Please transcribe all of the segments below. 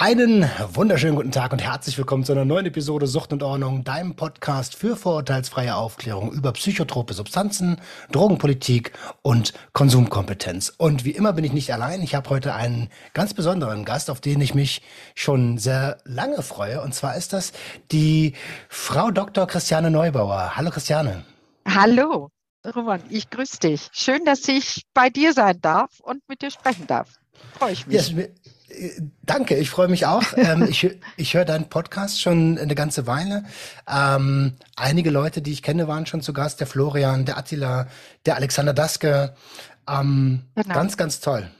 Einen wunderschönen guten Tag und herzlich willkommen zu einer neuen Episode Sucht und Ordnung, deinem Podcast für vorurteilsfreie Aufklärung über psychotrope Substanzen, Drogenpolitik und Konsumkompetenz. Und wie immer bin ich nicht allein. Ich habe heute einen ganz besonderen Gast, auf den ich mich schon sehr lange freue. Und zwar ist das die Frau Dr. Christiane Neubauer. Hallo Christiane. Hallo, Roman, ich grüße dich. Schön, dass ich bei dir sein darf und mit dir sprechen darf. Freue ich mich. Ja, Danke, ich freue mich auch. ähm, ich ich höre deinen Podcast schon eine ganze Weile. Ähm, einige Leute, die ich kenne, waren schon zu Gast. Der Florian, der Attila, der Alexander Daske. Ähm, Genau. Ganz, ganz toll.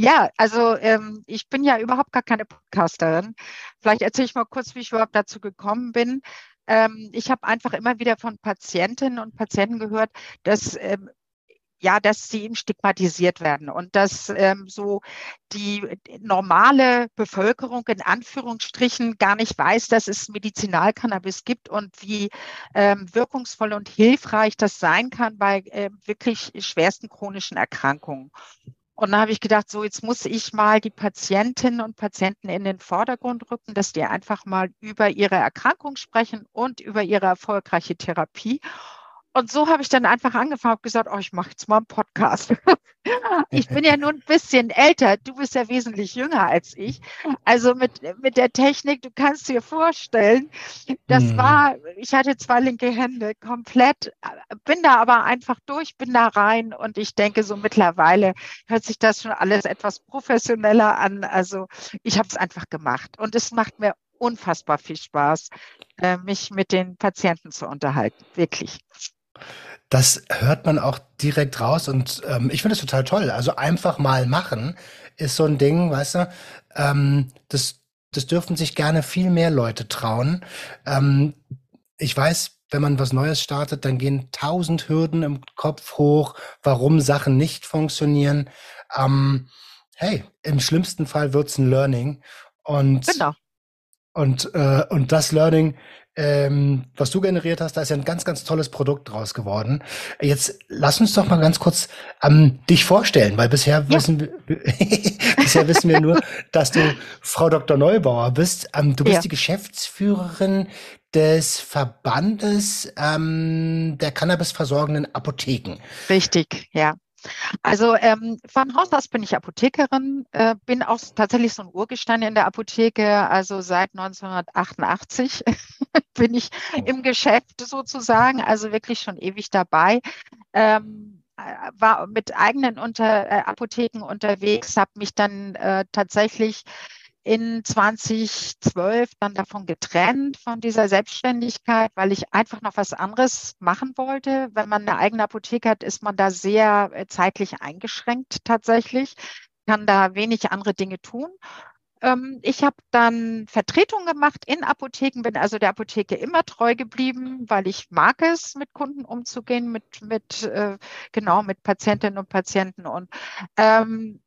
Ja, also ähm, ich bin ja überhaupt gar keine Podcasterin. Vielleicht erzähle ich mal kurz, wie ich überhaupt dazu gekommen bin. Ähm, ich habe einfach immer wieder von Patientinnen und Patienten gehört, dass ähm, ja, dass sie eben stigmatisiert werden und dass ähm, so die normale Bevölkerung in Anführungsstrichen gar nicht weiß, dass es Medizinalcannabis gibt und wie ähm, wirkungsvoll und hilfreich das sein kann bei ähm, wirklich schwersten chronischen Erkrankungen. Und da habe ich gedacht, so jetzt muss ich mal die Patientinnen und Patienten in den Vordergrund rücken, dass die einfach mal über ihre Erkrankung sprechen und über ihre erfolgreiche Therapie. Und so habe ich dann einfach angefangen, habe gesagt, oh, ich mache jetzt mal einen Podcast. Ich bin ja nur ein bisschen älter, du bist ja wesentlich jünger als ich. Also mit, mit der Technik, du kannst dir vorstellen, das Mhm. war, ich hatte zwei linke Hände komplett, bin da aber einfach durch, bin da rein und ich denke, so mittlerweile hört sich das schon alles etwas professioneller an. Also ich habe es einfach gemacht und es macht mir unfassbar viel Spaß, äh, mich mit den Patienten zu unterhalten, wirklich. Das hört man auch direkt raus und ähm, ich finde es total toll. Also einfach mal machen ist so ein Ding, weißt du, ähm, das, das dürfen sich gerne viel mehr Leute trauen. Ähm, ich weiß, wenn man was Neues startet, dann gehen tausend Hürden im Kopf hoch, warum Sachen nicht funktionieren. Ähm, hey, im schlimmsten Fall wird's ein Learning und Genau. und, äh, und das Learning, ähm, was du generiert hast, da ist ja ein ganz, ganz tolles Produkt draus geworden. Jetzt lass uns doch mal ganz kurz ähm, dich vorstellen, weil bisher Ja. wissen wir, bisher wissen wir nur, dass du Frau Dr. Neubauer bist. Ähm, du bist Ja. die Geschäftsführerin des Verbandes ähm, der Cannabis-versorgenden Apotheken. Richtig, ja. Also ähm, von Haus aus bin ich Apothekerin, äh, bin auch tatsächlich so ein Urgestein in der Apotheke. Also seit 1988 bin ich im Geschäft sozusagen, also wirklich schon ewig dabei. Ähm, äh, war mit eigenen unter, äh, Apotheken unterwegs, habe mich dann äh, tatsächlich in 2012 dann davon getrennt, von dieser Selbstständigkeit, weil ich einfach noch was anderes machen wollte. Wenn man eine eigene Apotheke hat, ist man da sehr äh, zeitlich eingeschränkt tatsächlich, kann da wenig andere Dinge tun. Ähm, ich habe dann Vertretung gemacht in Apotheken, bin also der Apotheke immer treu geblieben, weil ich mag es, mit Kunden umzugehen, mit, mit äh, genau, mit Patientinnen und Patienten und ähm,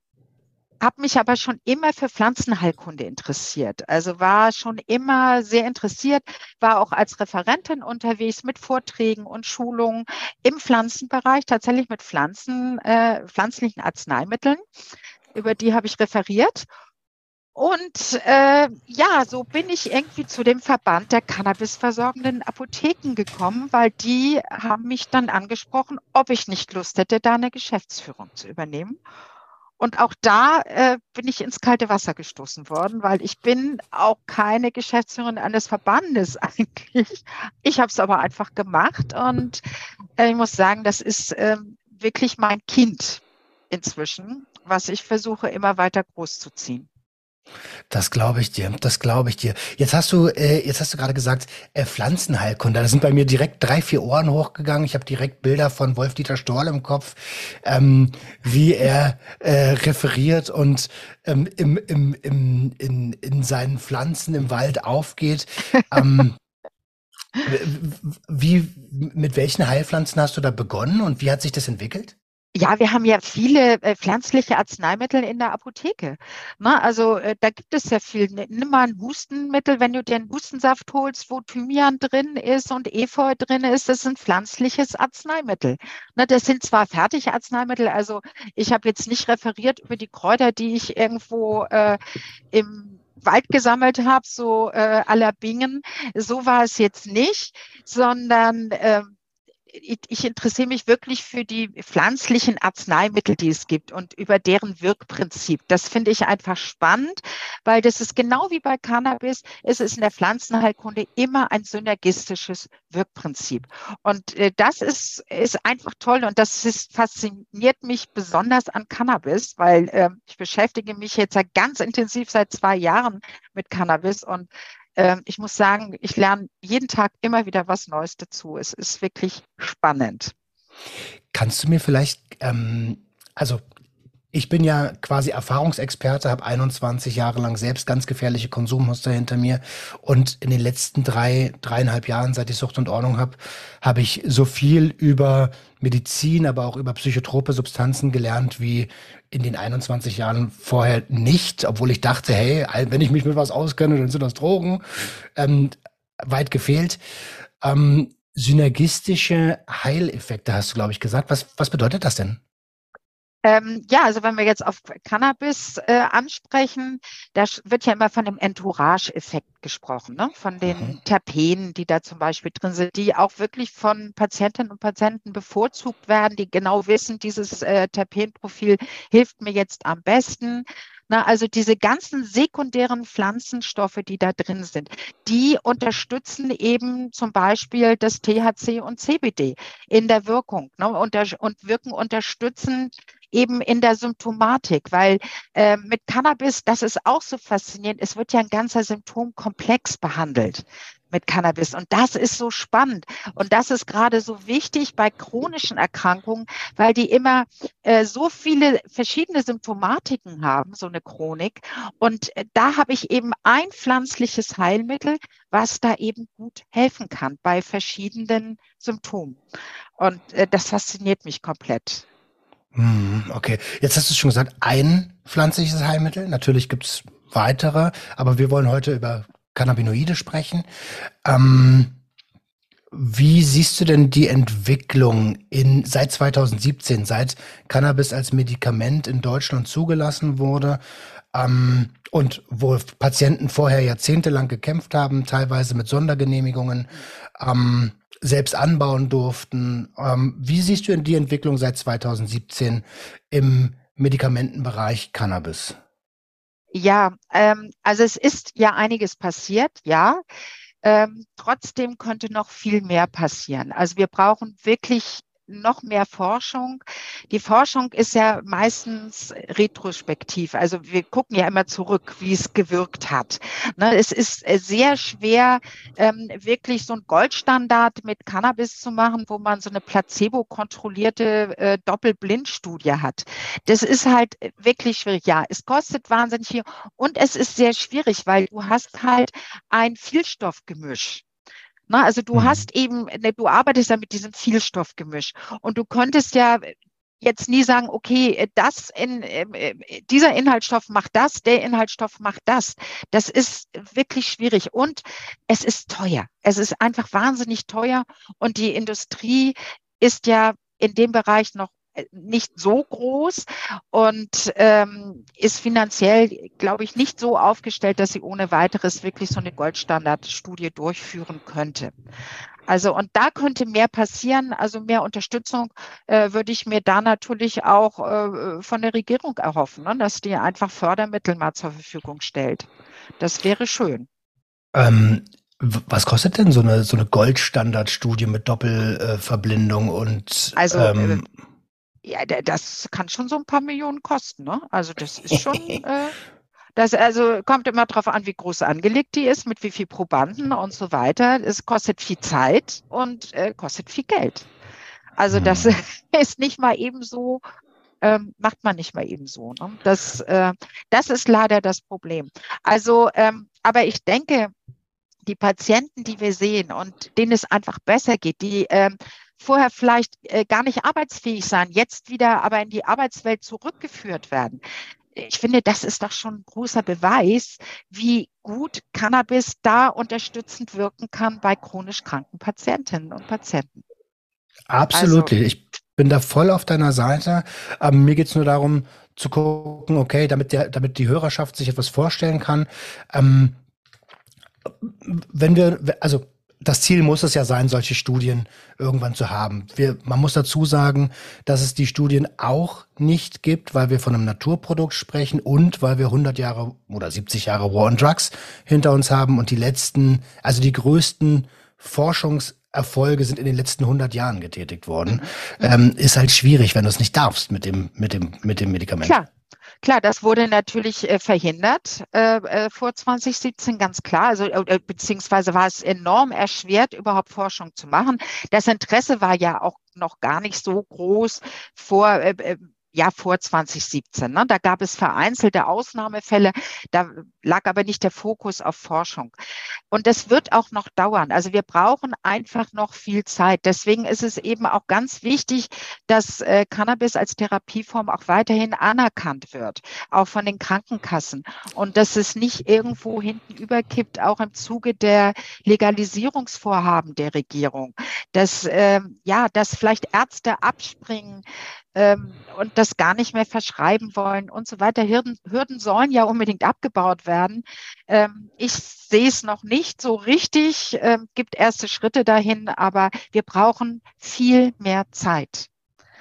habe mich aber schon immer für Pflanzenheilkunde interessiert. Also war schon immer sehr interessiert, war auch als Referentin unterwegs mit Vorträgen und Schulungen im Pflanzenbereich, tatsächlich mit Pflanzen, äh, pflanzlichen Arzneimitteln. Über die habe ich referiert. Und äh, ja, so bin ich irgendwie zu dem Verband der cannabisversorgenden Apotheken gekommen, weil die haben mich dann angesprochen, ob ich nicht Lust hätte, da eine Geschäftsführung zu übernehmen. Und auch da äh, bin ich ins kalte Wasser gestoßen worden, weil ich bin auch keine Geschäftsführerin eines Verbandes eigentlich. Ich habe es aber einfach gemacht und äh, ich muss sagen, das ist äh, wirklich mein Kind inzwischen, was ich versuche immer weiter großzuziehen. Das glaube ich dir, das glaube ich dir. Jetzt hast du, äh, jetzt hast du gerade gesagt, äh, Pflanzenheilkunde. Da sind bei mir direkt drei, vier Ohren hochgegangen. Ich habe direkt Bilder von Wolf-Dieter Storl im Kopf, ähm, wie er äh, referiert und ähm, im, im, im, in, in seinen Pflanzen im Wald aufgeht. Ähm, wie, mit welchen Heilpflanzen hast du da begonnen und wie hat sich das entwickelt? Ja, wir haben ja viele äh, pflanzliche Arzneimittel in der Apotheke. Ne? Also äh, da gibt es ja viel. Nimm mal ein Hustenmittel, wenn du dir einen Hustensaft holst, wo Thymian drin ist und Efeu drin ist, das ist ein pflanzliches Arzneimittel. Ne? Das sind zwar Fertigarzneimittel, also ich habe jetzt nicht referiert über die Kräuter, die ich irgendwo äh, im Wald gesammelt habe, so äh, aller Bingen. So war es jetzt nicht, sondern äh, ich, interessiere mich wirklich für die pflanzlichen Arzneimittel, die es gibt und über deren Wirkprinzip. Das finde ich einfach spannend, weil das ist genau wie bei Cannabis, es ist in der Pflanzenheilkunde immer ein synergistisches Wirkprinzip. Und äh, das ist, ist einfach toll und das ist, fasziniert mich besonders an Cannabis, weil äh, ich beschäftige mich jetzt ganz intensiv seit zwei Jahren mit Cannabis und ich muss sagen, ich lerne jeden Tag immer wieder was Neues dazu. Es ist wirklich spannend. Kannst du mir vielleicht, ähm, also ich bin ja quasi Erfahrungsexperte, habe 21 Jahre lang selbst ganz gefährliche Konsummuster hinter mir und in den letzten drei, dreieinhalb Jahren, seit ich Sucht und Ordnung habe, habe ich so viel über Medizin, aber auch über psychotrope Substanzen gelernt wie in den 21 Jahren vorher nicht, obwohl ich dachte, hey, wenn ich mich mit was auskenne, dann sind das Drogen. Ähm, weit gefehlt. Ähm, synergistische Heileffekte hast du, glaube ich, gesagt. Was, was bedeutet das denn? Ähm, ja, also wenn wir jetzt auf Cannabis äh, ansprechen, da wird ja immer von dem Entourage-Effekt gesprochen, ne? von den mhm. Terpenen, die da zum Beispiel drin sind, die auch wirklich von Patientinnen und Patienten bevorzugt werden, die genau wissen, dieses äh, Terpenprofil hilft mir jetzt am besten. Na, also diese ganzen sekundären Pflanzenstoffe, die da drin sind, die unterstützen eben zum Beispiel das THC und CBD in der Wirkung ne, und, und wirken unterstützend eben in der Symptomatik, weil äh, mit Cannabis, das ist auch so faszinierend, es wird ja ein ganzer Symptomkomplex behandelt mit Cannabis. Und das ist so spannend. Und das ist gerade so wichtig bei chronischen Erkrankungen, weil die immer äh, so viele verschiedene Symptomatiken haben, so eine Chronik. Und äh, da habe ich eben ein pflanzliches Heilmittel, was da eben gut helfen kann bei verschiedenen Symptomen. Und äh, das fasziniert mich komplett. Hm, okay, jetzt hast du schon gesagt, ein pflanzliches Heilmittel. Natürlich gibt es weitere, aber wir wollen heute über Cannabinoide sprechen. Ähm, wie siehst du denn die Entwicklung in, seit 2017, seit Cannabis als Medikament in Deutschland zugelassen wurde ähm, und wo Patienten vorher jahrzehntelang gekämpft haben, teilweise mit Sondergenehmigungen, ähm, selbst anbauen durften. Ähm, wie siehst du denn die Entwicklung seit 2017 im Medikamentenbereich Cannabis? Ja, ähm, also es ist ja einiges passiert, ja. Ähm, trotzdem könnte noch viel mehr passieren. Also wir brauchen wirklich noch mehr Forschung. Die Forschung ist ja meistens retrospektiv. Also wir gucken ja immer zurück, wie es gewirkt hat. Ne, es ist äh, sehr schwer, ähm, wirklich so ein Goldstandard mit Cannabis zu machen, wo man so eine placebo-kontrollierte äh, Doppelblindstudie hat. Das ist halt wirklich schwierig. Ja, es kostet wahnsinnig viel und es ist sehr schwierig, weil du hast halt ein Vielstoffgemisch. Na, also du mhm. hast eben, ne, du arbeitest ja mit diesem Vielstoffgemisch und du könntest ja jetzt nie sagen, okay, das in, ähm, äh, dieser Inhaltsstoff macht das, der Inhaltsstoff macht das. Das ist wirklich schwierig und es ist teuer. Es ist einfach wahnsinnig teuer und die Industrie ist ja in dem Bereich noch nicht so groß und ähm, ist finanziell, glaube ich, nicht so aufgestellt, dass sie ohne weiteres wirklich so eine Goldstandardstudie durchführen könnte. Also und da könnte mehr passieren, also mehr Unterstützung äh, würde ich mir da natürlich auch äh, von der Regierung erhoffen, ne, dass die einfach Fördermittel mal zur Verfügung stellt. Das wäre schön. Ähm, was kostet denn so eine, so eine Goldstandardstudie mit Doppelverblindung und also ähm, ja, das kann schon so ein paar Millionen kosten, ne? Also das ist schon, äh, Das also kommt immer darauf an, wie groß angelegt die ist, mit wie viel Probanden und so weiter. Es kostet viel Zeit und äh, kostet viel Geld. Also das hm. ist nicht mal eben so, ähm, macht man nicht mal eben so. Ne? Das, äh, das ist leider das Problem. Also, ähm, aber ich denke, die Patienten, die wir sehen und denen es einfach besser geht, die ähm, vorher vielleicht äh, gar nicht arbeitsfähig sein, jetzt wieder aber in die Arbeitswelt zurückgeführt werden. Ich finde, das ist doch schon ein großer Beweis, wie gut Cannabis da unterstützend wirken kann bei chronisch kranken Patientinnen und Patienten. Absolut. Also, ich bin da voll auf deiner Seite. Aber mir geht es nur darum zu gucken, okay, damit, der, damit die Hörerschaft sich etwas vorstellen kann. Ähm, wenn wir, also das Ziel muss es ja sein, solche Studien irgendwann zu haben. Wir, man muss dazu sagen, dass es die Studien auch nicht gibt, weil wir von einem Naturprodukt sprechen und weil wir 100 Jahre oder 70 Jahre War on Drugs hinter uns haben und die letzten, also die größten Forschungserfolge sind in den letzten 100 Jahren getätigt worden. Mhm. Ähm, ist halt schwierig, wenn du es nicht darfst mit dem, mit dem, mit dem Medikament. Klar, Klar, das wurde natürlich äh, verhindert äh, äh vor 2017, ganz klar. Also äh, beziehungsweise war es enorm erschwert, überhaupt Forschung zu machen. Das Interesse war ja auch noch gar nicht so groß vor äh, äh ja vor 2017. Ne? Da gab es vereinzelte Ausnahmefälle, da lag aber nicht der Fokus auf Forschung. Und das wird auch noch dauern. Also wir brauchen einfach noch viel Zeit. Deswegen ist es eben auch ganz wichtig, dass äh, Cannabis als Therapieform auch weiterhin anerkannt wird, auch von den Krankenkassen. Und dass es nicht irgendwo hinten überkippt, auch im Zuge der Legalisierungsvorhaben der Regierung. Dass, äh, ja, dass vielleicht Ärzte abspringen, ähm, und das gar nicht mehr verschreiben wollen und so weiter. Hürden, Hürden sollen ja unbedingt abgebaut werden. Ähm, ich sehe es noch nicht so richtig, ähm, gibt erste Schritte dahin, aber wir brauchen viel mehr Zeit,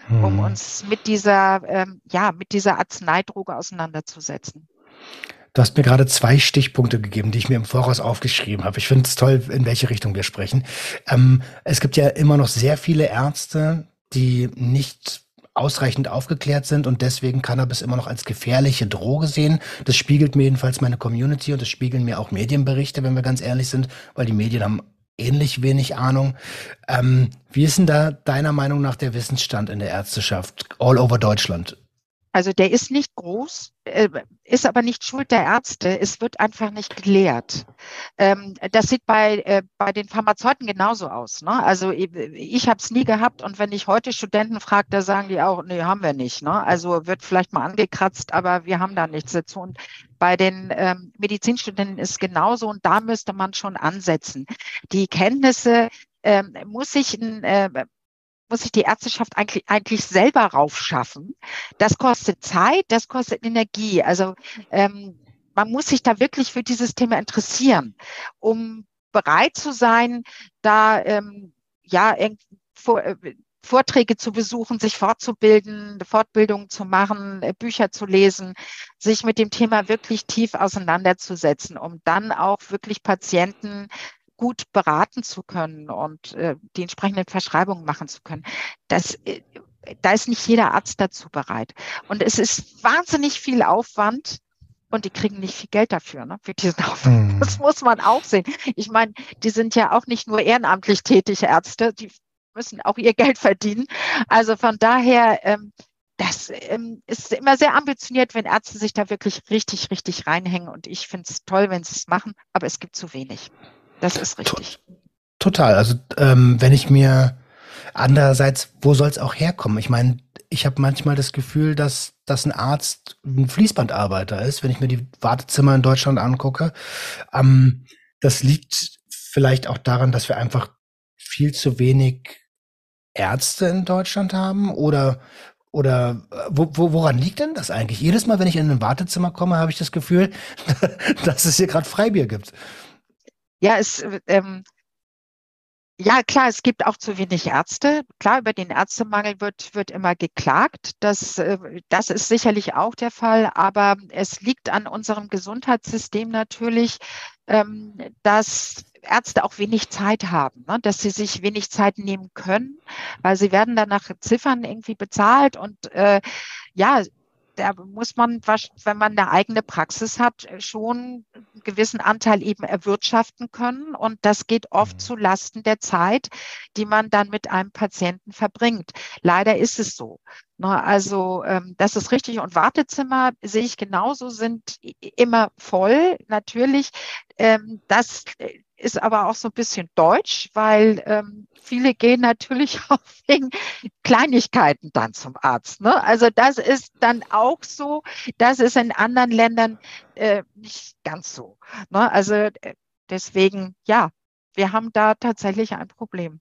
hm. um uns mit dieser, ähm, ja, mit dieser Arzneidroge auseinanderzusetzen. Du hast mir gerade zwei Stichpunkte gegeben, die ich mir im Voraus aufgeschrieben habe. Ich finde es toll, in welche Richtung wir sprechen. Ähm, es gibt ja immer noch sehr viele Ärzte, die nicht ausreichend aufgeklärt sind und deswegen Cannabis immer noch als gefährliche Droge sehen. Das spiegelt mir jedenfalls meine Community und das spiegeln mir auch Medienberichte, wenn wir ganz ehrlich sind, weil die Medien haben ähnlich wenig Ahnung. Ähm, wie ist denn da deiner Meinung nach der Wissensstand in der Ärzteschaft all over Deutschland? Also der ist nicht groß, äh, ist aber nicht Schuld der Ärzte. Es wird einfach nicht gelehrt. Ähm, das sieht bei, äh, bei den Pharmazeuten genauso aus. Ne? Also ich, ich habe es nie gehabt und wenn ich heute Studenten frage, da sagen die auch, nee, haben wir nicht. Ne? Also wird vielleicht mal angekratzt, aber wir haben da nichts dazu. Und bei den ähm, Medizinstudenten ist genauso und da müsste man schon ansetzen. Die Kenntnisse ähm, muss sich ein äh, muss sich die Ärzteschaft eigentlich, eigentlich selber raufschaffen. Das kostet Zeit, das kostet Energie. Also ähm, man muss sich da wirklich für dieses Thema interessieren, um bereit zu sein, da ähm, ja vor, äh, Vorträge zu besuchen, sich fortzubilden, Fortbildungen zu machen, äh, Bücher zu lesen, sich mit dem Thema wirklich tief auseinanderzusetzen, um dann auch wirklich Patienten gut beraten zu können und äh, die entsprechenden Verschreibungen machen zu können. Das, äh, da ist nicht jeder Arzt dazu bereit. Und es ist wahnsinnig viel Aufwand und die kriegen nicht viel Geld dafür, ne, für diesen Aufwand. Mhm. Das muss man auch sehen. Ich meine, die sind ja auch nicht nur ehrenamtlich tätige Ärzte, die müssen auch ihr Geld verdienen. Also von daher, ähm, das ähm, ist immer sehr ambitioniert, wenn Ärzte sich da wirklich richtig, richtig reinhängen. Und ich finde es toll, wenn sie es machen, aber es gibt zu wenig. Das ist richtig. Total. Also ähm, wenn ich mir andererseits, wo soll es auch herkommen? Ich meine, ich habe manchmal das Gefühl, dass, dass ein Arzt ein Fließbandarbeiter ist, wenn ich mir die Wartezimmer in Deutschland angucke. Ähm, das liegt vielleicht auch daran, dass wir einfach viel zu wenig Ärzte in Deutschland haben oder oder äh, wo, wo, woran liegt denn das eigentlich? Jedes Mal, wenn ich in ein Wartezimmer komme, habe ich das Gefühl, dass es hier gerade Freibier gibt. Ja, es, ähm, ja, klar, es gibt auch zu wenig Ärzte. Klar, über den Ärztemangel wird, wird immer geklagt. Das, äh, das ist sicherlich auch der Fall. Aber es liegt an unserem Gesundheitssystem natürlich, ähm, dass Ärzte auch wenig Zeit haben, ne? dass sie sich wenig Zeit nehmen können, weil sie werden dann nach Ziffern irgendwie bezahlt und äh, ja, da muss man, wenn man eine eigene Praxis hat, schon einen gewissen Anteil eben erwirtschaften können. Und das geht oft mhm. zu Lasten der Zeit, die man dann mit einem Patienten verbringt. Leider ist es so. Ne, also ähm, das ist richtig. Und Wartezimmer sehe ich genauso, sind immer voll. Natürlich, ähm, das ist aber auch so ein bisschen deutsch, weil ähm, viele gehen natürlich auch wegen Kleinigkeiten dann zum Arzt. Ne? Also das ist dann auch so, das ist in anderen Ländern äh, nicht ganz so. Ne? Also äh, deswegen, ja, wir haben da tatsächlich ein Problem.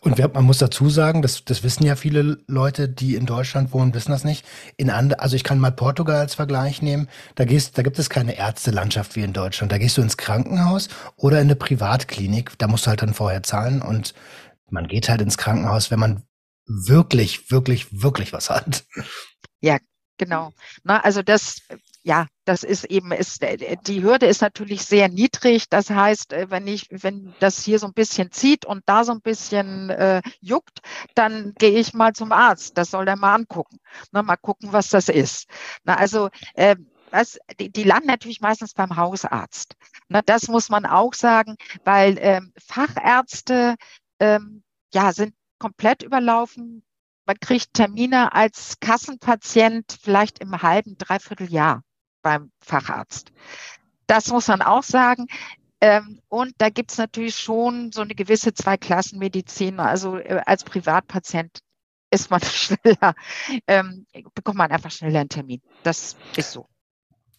Und wer, man muss dazu sagen, das, das wissen ja viele Leute, die in Deutschland wohnen, wissen das nicht. In and, also ich kann mal Portugal als Vergleich nehmen. Da gehst, da gibt es keine Ärztelandschaft wie in Deutschland. Da gehst du ins Krankenhaus oder in eine Privatklinik. Da musst du halt dann vorher zahlen und man geht halt ins Krankenhaus, wenn man wirklich, wirklich, wirklich was hat. Ja, genau. Na, also das ja, das ist eben, ist, äh, die Hürde ist natürlich sehr niedrig. Das heißt, äh, wenn ich, wenn das hier so ein bisschen zieht und da so ein bisschen äh, juckt, dann gehe ich mal zum Arzt. Das soll der mal angucken. Na, mal gucken, was das ist. Na, also, äh, das, die, die landen natürlich meistens beim Hausarzt. Na, das muss man auch sagen, weil ähm, Fachärzte ähm, ja, sind komplett überlaufen. Man kriegt Termine als Kassenpatient vielleicht im halben, dreiviertel Jahr beim Facharzt. Das muss man auch sagen. Ähm, und da gibt es natürlich schon so eine gewisse Zweiklassenmedizin. Also äh, als Privatpatient ist man schneller, ähm, bekommt man einfach schneller einen Termin. Das ist so.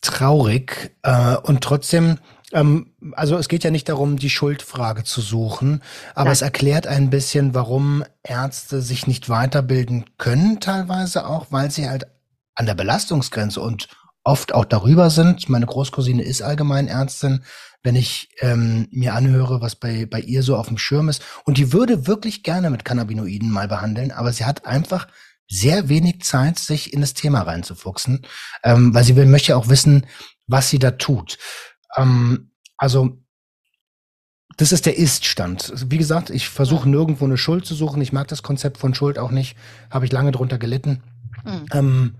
Traurig. Äh, und trotzdem, ähm, also es geht ja nicht darum, die Schuldfrage zu suchen, aber Nein. es erklärt ein bisschen, warum Ärzte sich nicht weiterbilden können, teilweise auch, weil sie halt an der Belastungsgrenze und oft auch darüber sind. Meine Großcousine ist Allgemeinärztin. Wenn ich ähm, mir anhöre, was bei, bei ihr so auf dem Schirm ist, und die würde wirklich gerne mit Cannabinoiden mal behandeln, aber sie hat einfach sehr wenig Zeit, sich in das Thema reinzufuchsen, ähm, weil sie will, möchte auch wissen, was sie da tut. Ähm, also das ist der Ist-Stand. Wie gesagt, ich versuche nirgendwo eine Schuld zu suchen. Ich mag das Konzept von Schuld auch nicht. Habe ich lange drunter gelitten. Mhm. Ähm,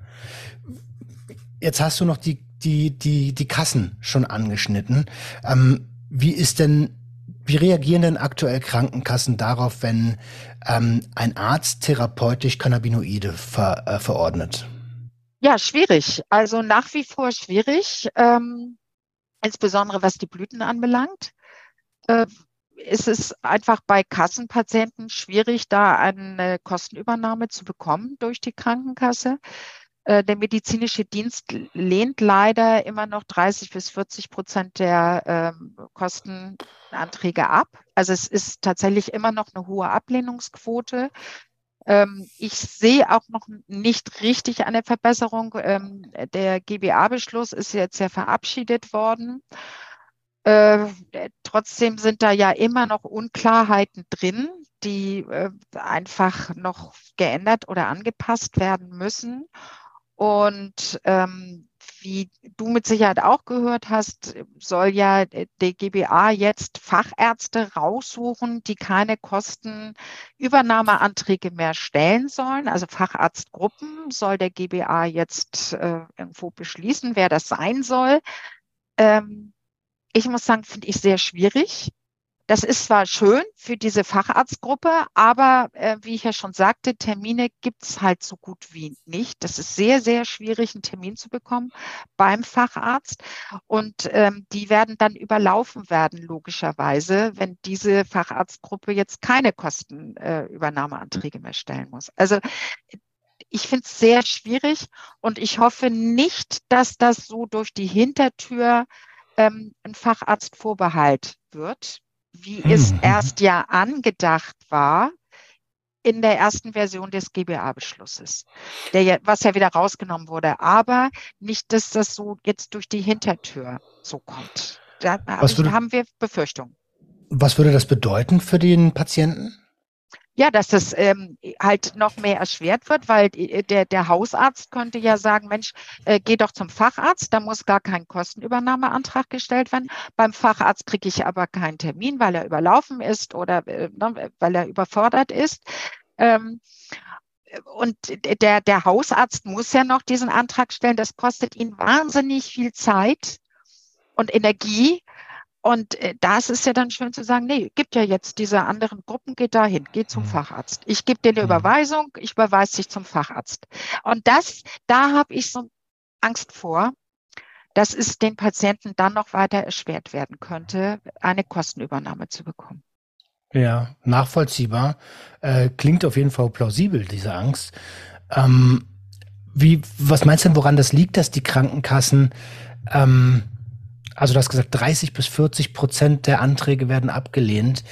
Jetzt hast du noch die, die, die, die Kassen schon angeschnitten. Ähm, wie ist denn, wie reagieren denn aktuell Krankenkassen darauf, wenn ähm, ein Arzt therapeutisch Cannabinoide ver, äh, verordnet? Ja, schwierig. Also nach wie vor schwierig, ähm, insbesondere was die Blüten anbelangt. Äh, ist es einfach bei Kassenpatienten schwierig, da eine Kostenübernahme zu bekommen durch die Krankenkasse. Äh, der medizinische Dienst lehnt leider immer noch 30 bis 40 Prozent der ähm, Kostenanträge ab. Also es ist tatsächlich immer noch eine hohe Ablehnungsquote. Ähm, ich sehe auch noch nicht richtig eine Verbesserung. Ähm, der GBA-Beschluss ist jetzt ja verabschiedet worden. Äh, trotzdem sind da ja immer noch Unklarheiten drin, die äh, einfach noch geändert oder angepasst werden müssen. Und ähm, wie du mit Sicherheit auch gehört hast, soll ja der GBA jetzt Fachärzte raussuchen, die keine Kostenübernahmeanträge mehr stellen sollen. Also Facharztgruppen soll der GBA jetzt äh, irgendwo beschließen, wer das sein soll. Ähm, ich muss sagen, finde ich sehr schwierig. Das ist zwar schön für diese Facharztgruppe, aber äh, wie ich ja schon sagte, Termine gibt es halt so gut wie nicht. Das ist sehr, sehr schwierig, einen Termin zu bekommen beim Facharzt. Und ähm, die werden dann überlaufen werden, logischerweise, wenn diese Facharztgruppe jetzt keine Kostenübernahmeanträge äh, mehr stellen muss. Also ich finde es sehr schwierig und ich hoffe nicht, dass das so durch die Hintertür ähm, ein Facharztvorbehalt wird wie hm. es erst ja angedacht war in der ersten Version des GBA-Beschlusses, ja, was ja wieder rausgenommen wurde. Aber nicht, dass das so jetzt durch die Hintertür so kommt. Da hab ich, haben wir Befürchtungen. Was würde das bedeuten für den Patienten? Ja, dass das ähm, halt noch mehr erschwert wird, weil äh, der, der Hausarzt könnte ja sagen, Mensch, äh, geh doch zum Facharzt, da muss gar kein Kostenübernahmeantrag gestellt werden. Beim Facharzt kriege ich aber keinen Termin, weil er überlaufen ist oder äh, ne, weil er überfordert ist. Ähm, und der, der Hausarzt muss ja noch diesen Antrag stellen. Das kostet ihn wahnsinnig viel Zeit und Energie. Und äh, das ist ja dann schön zu sagen, nee, gibt ja jetzt diese anderen Gruppen, geht dahin, geht zum mhm. Facharzt. Ich gebe dir eine mhm. Überweisung, ich überweise dich zum Facharzt. Und das, da habe ich so Angst vor, dass es den Patienten dann noch weiter erschwert werden könnte, eine Kostenübernahme zu bekommen. Ja, nachvollziehbar. Äh, klingt auf jeden Fall plausibel, diese Angst. Ähm, wie, was meinst du denn, woran das liegt, dass die Krankenkassen, ähm, also du hast gesagt, 30 bis 40 Prozent der Anträge werden abgelehnt.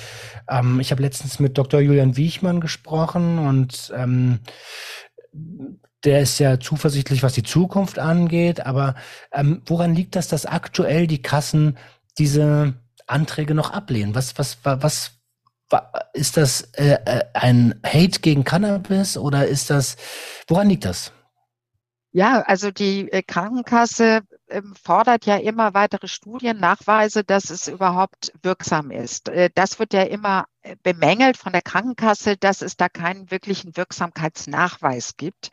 Ähm, ich habe letztens mit Dr. Julian Wiechmann gesprochen und ähm, der ist ja zuversichtlich, was die Zukunft angeht. Aber ähm, woran liegt das, dass aktuell die Kassen diese Anträge noch ablehnen? Was, was, was, ist das äh, äh, ein Hate gegen Cannabis oder ist das, woran liegt das? Ja, also die äh, Krankenkasse fordert ja immer weitere Studien, Nachweise, dass es überhaupt wirksam ist. Äh, das wird ja immer bemängelt von der Krankenkasse, dass es da keinen wirklichen Wirksamkeitsnachweis gibt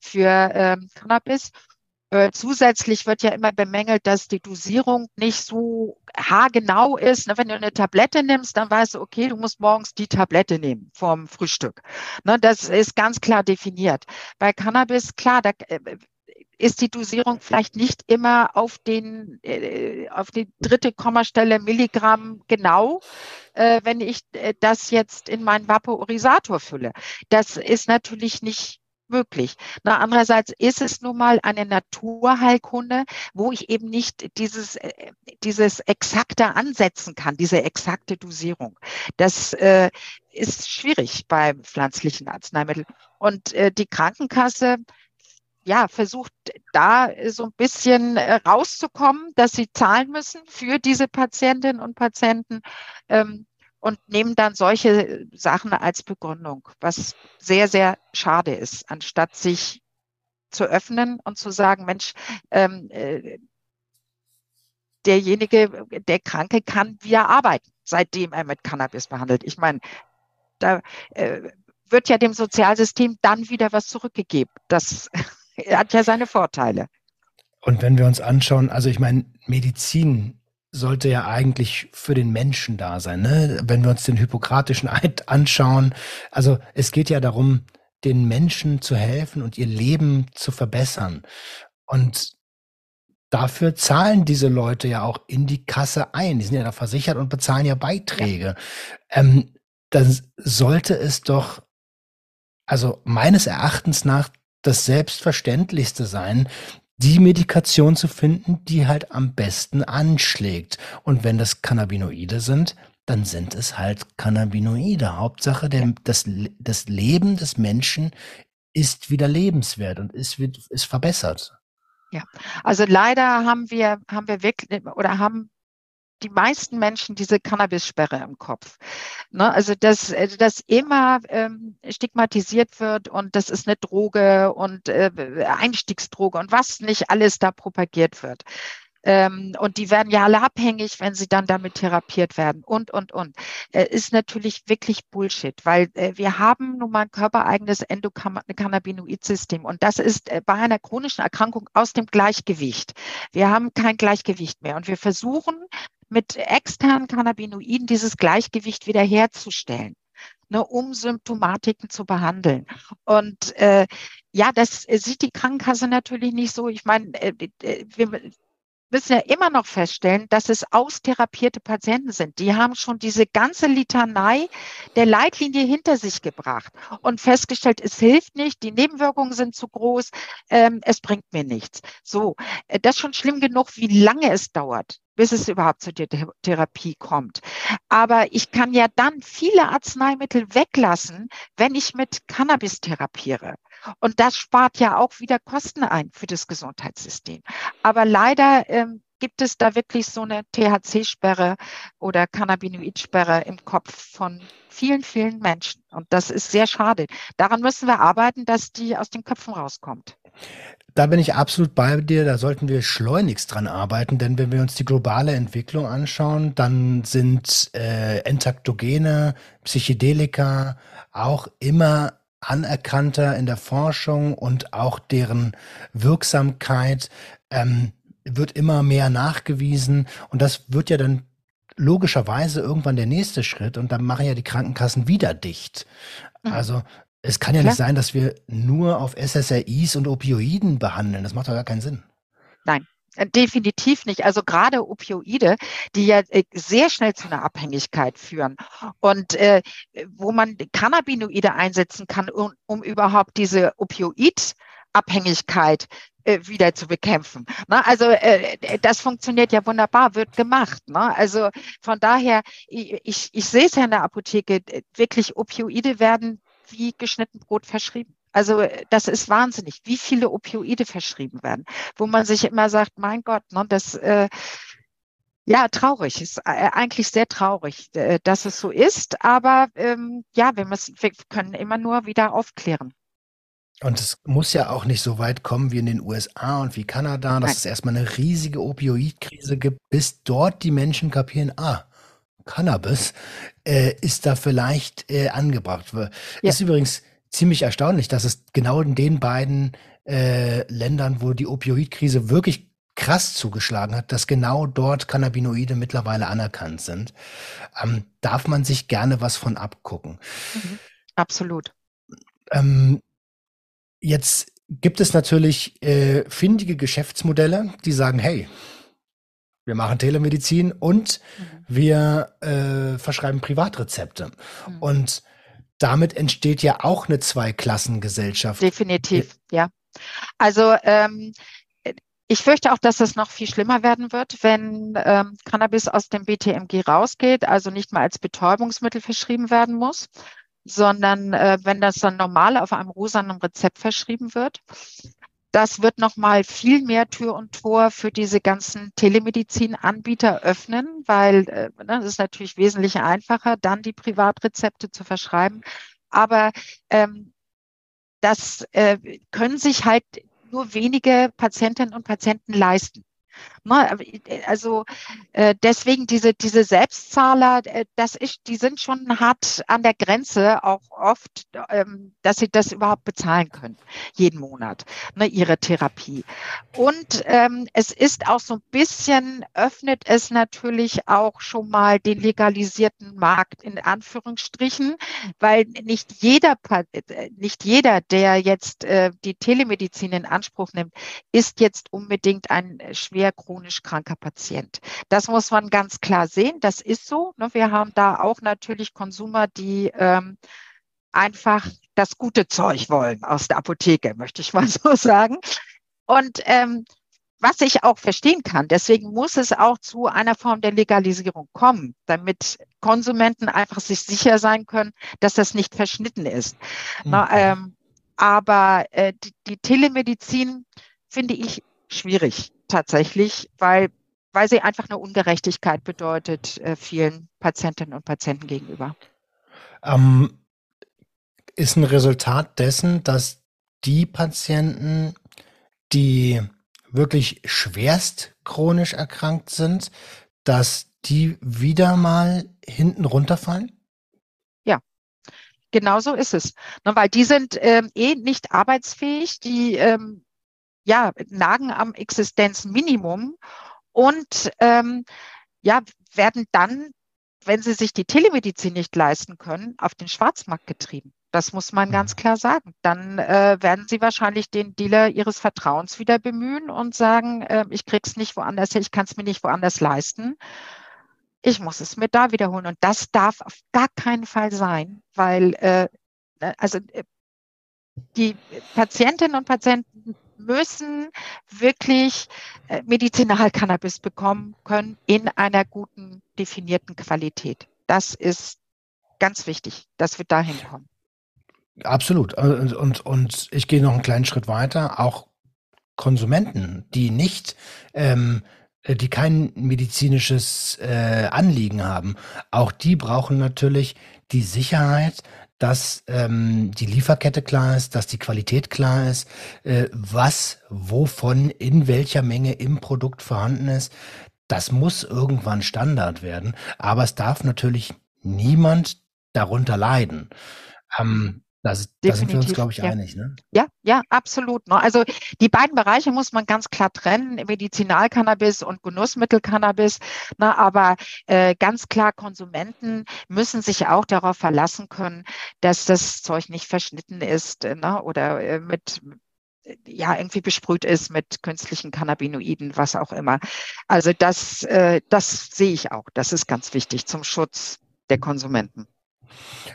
für ähm, Cannabis. Äh, zusätzlich wird ja immer bemängelt, dass die Dosierung nicht so haargenau ist. Ne, wenn du eine Tablette nimmst, dann weißt du, okay, du musst morgens die Tablette nehmen vorm Frühstück. Ne, das ist ganz klar definiert. Bei Cannabis, klar, da äh, ist die Dosierung vielleicht nicht immer auf den äh, auf die dritte Kommastelle Milligramm genau, äh, wenn ich äh, das jetzt in meinen Vaporisator fülle. Das ist natürlich nicht möglich. Na, andererseits ist es nun mal eine Naturheilkunde, wo ich eben nicht dieses, äh, dieses exakte ansetzen kann, diese exakte Dosierung. Das äh, ist schwierig bei pflanzlichen Arzneimitteln. Und äh, die Krankenkasse ja, versucht da so ein bisschen äh, rauszukommen, dass sie zahlen müssen für diese Patientinnen und Patienten. Ähm, und nehmen dann solche Sachen als Begründung, was sehr, sehr schade ist, anstatt sich zu öffnen und zu sagen, Mensch, ähm, äh, derjenige, der Kranke kann wieder arbeiten, seitdem er mit Cannabis behandelt. Ich meine, da äh, wird ja dem Sozialsystem dann wieder was zurückgegeben. Das hat ja seine Vorteile. Und wenn wir uns anschauen, also ich meine, Medizin sollte ja eigentlich für den Menschen da sein. Ne? Wenn wir uns den Hippokratischen Eid anschauen, also es geht ja darum, den Menschen zu helfen und ihr Leben zu verbessern. Und dafür zahlen diese Leute ja auch in die Kasse ein. Die sind ja da versichert und bezahlen ja Beiträge. Ja. Ähm, dann sollte es doch, also meines Erachtens nach, das Selbstverständlichste sein, die Medikation zu finden, die halt am besten anschlägt. Und wenn das Cannabinoide sind, dann sind es halt Cannabinoide. Hauptsache, der, das, das Leben des Menschen ist wieder lebenswert und ist, ist verbessert. Ja, also leider haben wir, haben wir wirklich oder haben die meisten Menschen diese Cannabis-Sperre im Kopf. Ne? Also, dass, also, dass immer ähm, stigmatisiert wird und das ist eine Droge und äh, Einstiegsdroge und was nicht alles da propagiert wird. Ähm, und die werden ja alle abhängig, wenn sie dann damit therapiert werden und, und, und. Äh, ist natürlich wirklich Bullshit, weil äh, wir haben nun mal ein körpereigenes Endokannabinoid-System und das ist äh, bei einer chronischen Erkrankung aus dem Gleichgewicht. Wir haben kein Gleichgewicht mehr und wir versuchen mit externen Cannabinoiden dieses Gleichgewicht wiederherzustellen, ne, um Symptomatiken zu behandeln. Und äh, ja, das sieht die Krankenkasse natürlich nicht so. Ich meine, äh, äh wir müssen ja immer noch feststellen, dass es austherapierte Patienten sind. Die haben schon diese ganze Litanei der Leitlinie hinter sich gebracht und festgestellt, es hilft nicht, die Nebenwirkungen sind zu groß, ähm, es bringt mir nichts. So, äh, das ist schon schlimm genug, wie lange es dauert bis es überhaupt zur Therapie kommt. Aber ich kann ja dann viele Arzneimittel weglassen, wenn ich mit Cannabis therapiere. Und das spart ja auch wieder Kosten ein für das Gesundheitssystem. Aber leider ähm, gibt es da wirklich so eine THC-Sperre oder Cannabinoid-Sperre im Kopf von vielen, vielen Menschen. Und das ist sehr schade. Daran müssen wir arbeiten, dass die aus den Köpfen rauskommt. Da bin ich absolut bei dir. Da sollten wir schleunigst dran arbeiten, denn wenn wir uns die globale Entwicklung anschauen, dann sind äh, Entaktogene, Psychedelika auch immer anerkannter in der Forschung und auch deren Wirksamkeit ähm, wird immer mehr nachgewiesen und das wird ja dann logischerweise irgendwann der nächste Schritt und dann machen ja die Krankenkassen wieder dicht. Mhm. Also es kann ja Klar. nicht sein, dass wir nur auf SSRIs und Opioiden behandeln. Das macht doch gar keinen Sinn. Nein, Definitiv nicht. Also gerade Opioide, die ja äh, sehr schnell zu einer Abhängigkeit führen und äh, wo man Cannabinoide einsetzen kann, um, um überhaupt diese Opioid-Abhängigkeit äh, wieder zu bekämpfen. Ne? Also äh, das funktioniert ja wunderbar, wird gemacht. Ne? Also von daher, ich, ich sehe es ja in der Apotheke, wirklich Opioide werden wie geschnitten Brot verschrieben. Also das ist wahnsinnig, wie viele Opioide verschrieben werden, wo man sich immer sagt, mein Gott, ne, das äh, ja traurig ist äh, eigentlich sehr traurig, äh, dass es so ist. Aber ähm, ja, wir, müssen, wir können immer nur wieder aufklären. Und es muss ja auch nicht so weit kommen wie in den USA und wie Kanada, dass Nein. es erstmal eine riesige Opioidkrise gibt, bis dort die Menschen kapieren, ah, Cannabis äh, ist da vielleicht äh, angebracht. Ja. Ist übrigens ziemlich erstaunlich, dass es genau in den beiden äh, Ländern, wo die Opioidkrise wirklich krass zugeschlagen hat, dass genau dort Cannabinoide mittlerweile anerkannt sind. Ähm, darf man sich gerne was von abgucken. Mhm. Absolut. Ähm, jetzt gibt es natürlich äh, findige Geschäftsmodelle, die sagen, hey, wir machen Telemedizin und mhm. wir äh, verschreiben Privatrezepte. Mhm. Und damit entsteht ja auch eine Zweiklassengesellschaft. Definitiv, ja. Also ähm, ich fürchte auch, dass es noch viel schlimmer werden wird, wenn ähm, Cannabis aus dem BTMG rausgeht, also nicht mal als Betäubungsmittel verschrieben werden muss, sondern äh, wenn das dann normal auf einem rosanen Rezept verschrieben wird. Das wird nochmal viel mehr Tür und Tor für diese ganzen Telemedizin-Anbieter öffnen, weil äh, ne, ist natürlich wesentlich einfacher, dann die Privatrezepte zu verschreiben. Aber ähm, das äh, können sich halt nur wenige Patientinnen und Patienten leisten. Ne, also äh, deswegen diese, diese Selbstzahler, äh, das ist, die sind schon hart an der Grenze, auch oft, ähm, dass sie das überhaupt bezahlen können, jeden Monat, ne, ihre Therapie. Und ähm, es ist auch so ein bisschen, öffnet es natürlich auch schon mal den legalisierten Markt in Anführungsstrichen, weil nicht jeder, äh, nicht jeder, der jetzt äh, die Telemedizin in Anspruch nimmt, ist jetzt unbedingt ein schwer chronisch kranker Patient. Das muss man ganz klar sehen. Das ist so. Ne? Wir haben da auch natürlich Konsumer, die ähm, einfach das gute Zeug wollen aus der Apotheke, möchte ich mal so sagen. Und ähm, was ich auch verstehen kann, deswegen muss es auch zu einer Form der Legalisierung kommen, damit Konsumenten einfach sich sicher sein können, dass das nicht verschnitten ist. Mhm. Na, ähm, aber äh, die, die Telemedizin finde ich schwierig tatsächlich, weil, weil sie einfach eine Ungerechtigkeit bedeutet äh, vielen Patientinnen und Patienten gegenüber. Ähm, ist ein Resultat dessen, dass die Patienten, die wirklich schwerst chronisch erkrankt sind, dass die wieder mal hinten runterfallen? Ja, genau so ist es. weil die sind ähm, eh nicht arbeitsfähig, die ähm, ja, nagen am Existenzminimum und ähm, ja, werden dann, wenn sie sich die Telemedizin nicht leisten können, auf den Schwarzmarkt getrieben. Das muss man ganz mhm. klar sagen. Dann äh, werden sie wahrscheinlich den Dealer ihres Vertrauens wieder bemühen und sagen, äh, ich krieg's nicht woanders her, ich kann es mir nicht woanders leisten. Ich muss es mir da wiederholen. Und das darf auf gar keinen Fall sein, weil äh, ne, also äh, die Patientinnen und Patienten müssen wirklich äh, Medizinalcannabis bekommen können in einer guten, definierten Qualität. Das ist ganz wichtig, dass wir dahin kommen. Absolut. Und, und, und ich gehe noch einen kleinen Schritt weiter. Auch Konsumenten, die nicht, ähm, die kein medizinisches äh, Anliegen haben, auch die brauchen natürlich die Sicherheit, dass ähm, die Lieferkette klar ist, dass die Qualität klar ist, äh, was wovon in welcher Menge im Produkt vorhanden ist. Das muss irgendwann Standard werden, aber es darf natürlich niemand darunter leiden. Ähm, Das, da sind wir uns, glaube ich, ja. einig. Ne? Ja, ja, absolut. Ne? Also die beiden Bereiche muss man ganz klar trennen, Medizinalcannabis und Genussmittelcannabis. Ne? Aber äh, ganz klar, Konsumenten müssen sich auch darauf verlassen können, dass das Zeug nicht verschnitten ist ne? oder äh, mit ja irgendwie besprüht ist mit künstlichen Cannabinoiden, was auch immer. Also das, äh, das sehe ich auch. Das ist ganz wichtig zum Schutz der Konsumenten.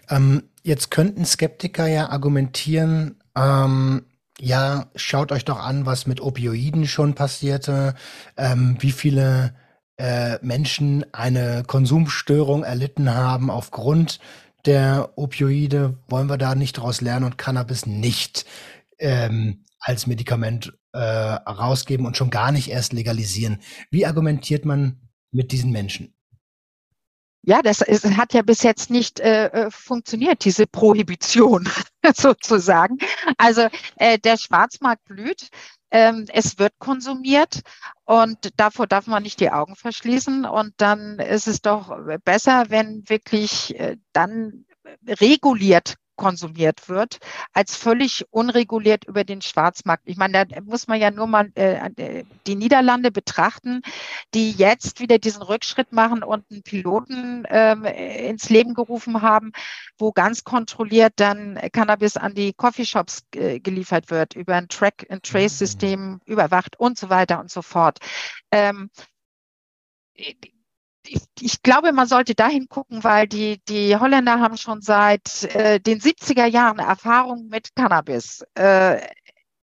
Ähm, jetzt könnten Skeptiker ja argumentieren, ähm, ja, schaut euch doch an, was mit Opioiden schon passierte, ähm, wie viele äh, Menschen eine Konsumstörung erlitten haben aufgrund der Opioide. Wollen wir da nicht daraus lernen und Cannabis nicht ähm, als Medikament äh, rausgeben und schon gar nicht erst legalisieren? Wie argumentiert man mit diesen Menschen? Ja, das ist, hat ja bis jetzt nicht äh, äh funktioniert, diese Prohibition sozusagen. Also äh, der Schwarzmarkt blüht, ähm, es wird konsumiert und davor darf man nicht die Augen verschließen. Und dann ist es doch besser, wenn wirklich äh, dann reguliert konsumiert wird, als völlig unreguliert über den Schwarzmarkt. Ich meine, da muss man ja nur mal äh, die Niederlande betrachten, die jetzt wieder diesen Rückschritt machen und einen Piloten äh, ins Leben gerufen haben, wo ganz kontrolliert dann Cannabis an die Coffeeshops äh, geliefert wird, über ein Track-and-Trace-System mhm. überwacht und so weiter und so fort. Ähm, ich, ich, glaube, man sollte dahin gucken, weil die, die Holländer haben schon seit äh, den 70er Jahren Erfahrung mit Cannabis. Äh,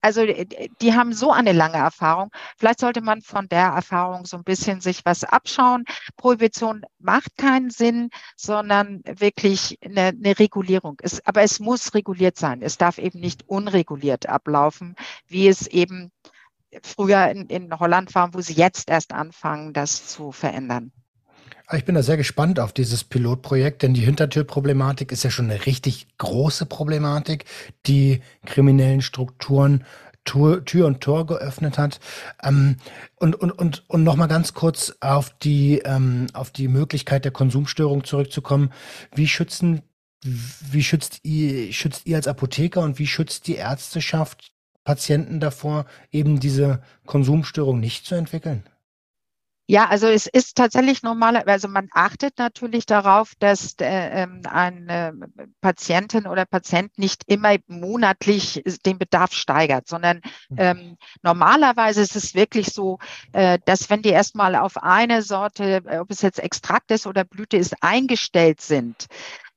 also die haben so eine lange Erfahrung. Vielleicht sollte man von der Erfahrung so ein bisschen sich was abschauen. Prohibition macht keinen Sinn, sondern wirklich eine, eine Regulierung. ist. aber es muss reguliert sein. Es darf eben nicht unreguliert ablaufen, wie es eben früher in, in Holland war, wo sie jetzt erst anfangen, das zu verändern. Ich bin da sehr gespannt auf dieses Pilotprojekt, denn die Hintertürproblematik ist ja schon eine richtig große Problematik, die kriminellen Strukturen Tür, Tür und Tor geöffnet hat. Ähm, und und, und, und nochmal ganz kurz auf die, ähm, auf die Möglichkeit der Konsumstörung zurückzukommen. Wie schützen, wie schützt ihr, schützt ihr als Apotheker und wie schützt die Ärzteschaft Patienten davor, eben diese Konsumstörung nicht zu entwickeln? Ja, also es ist tatsächlich normal, also man achtet natürlich darauf, dass äh, ähm, eine Patientin oder Patient nicht immer monatlich den Bedarf steigert, sondern mhm. ähm, normalerweise ist es wirklich so, äh, dass wenn die erstmal auf eine Sorte, äh, ob es jetzt Extrakt ist oder Blüte ist, eingestellt sind,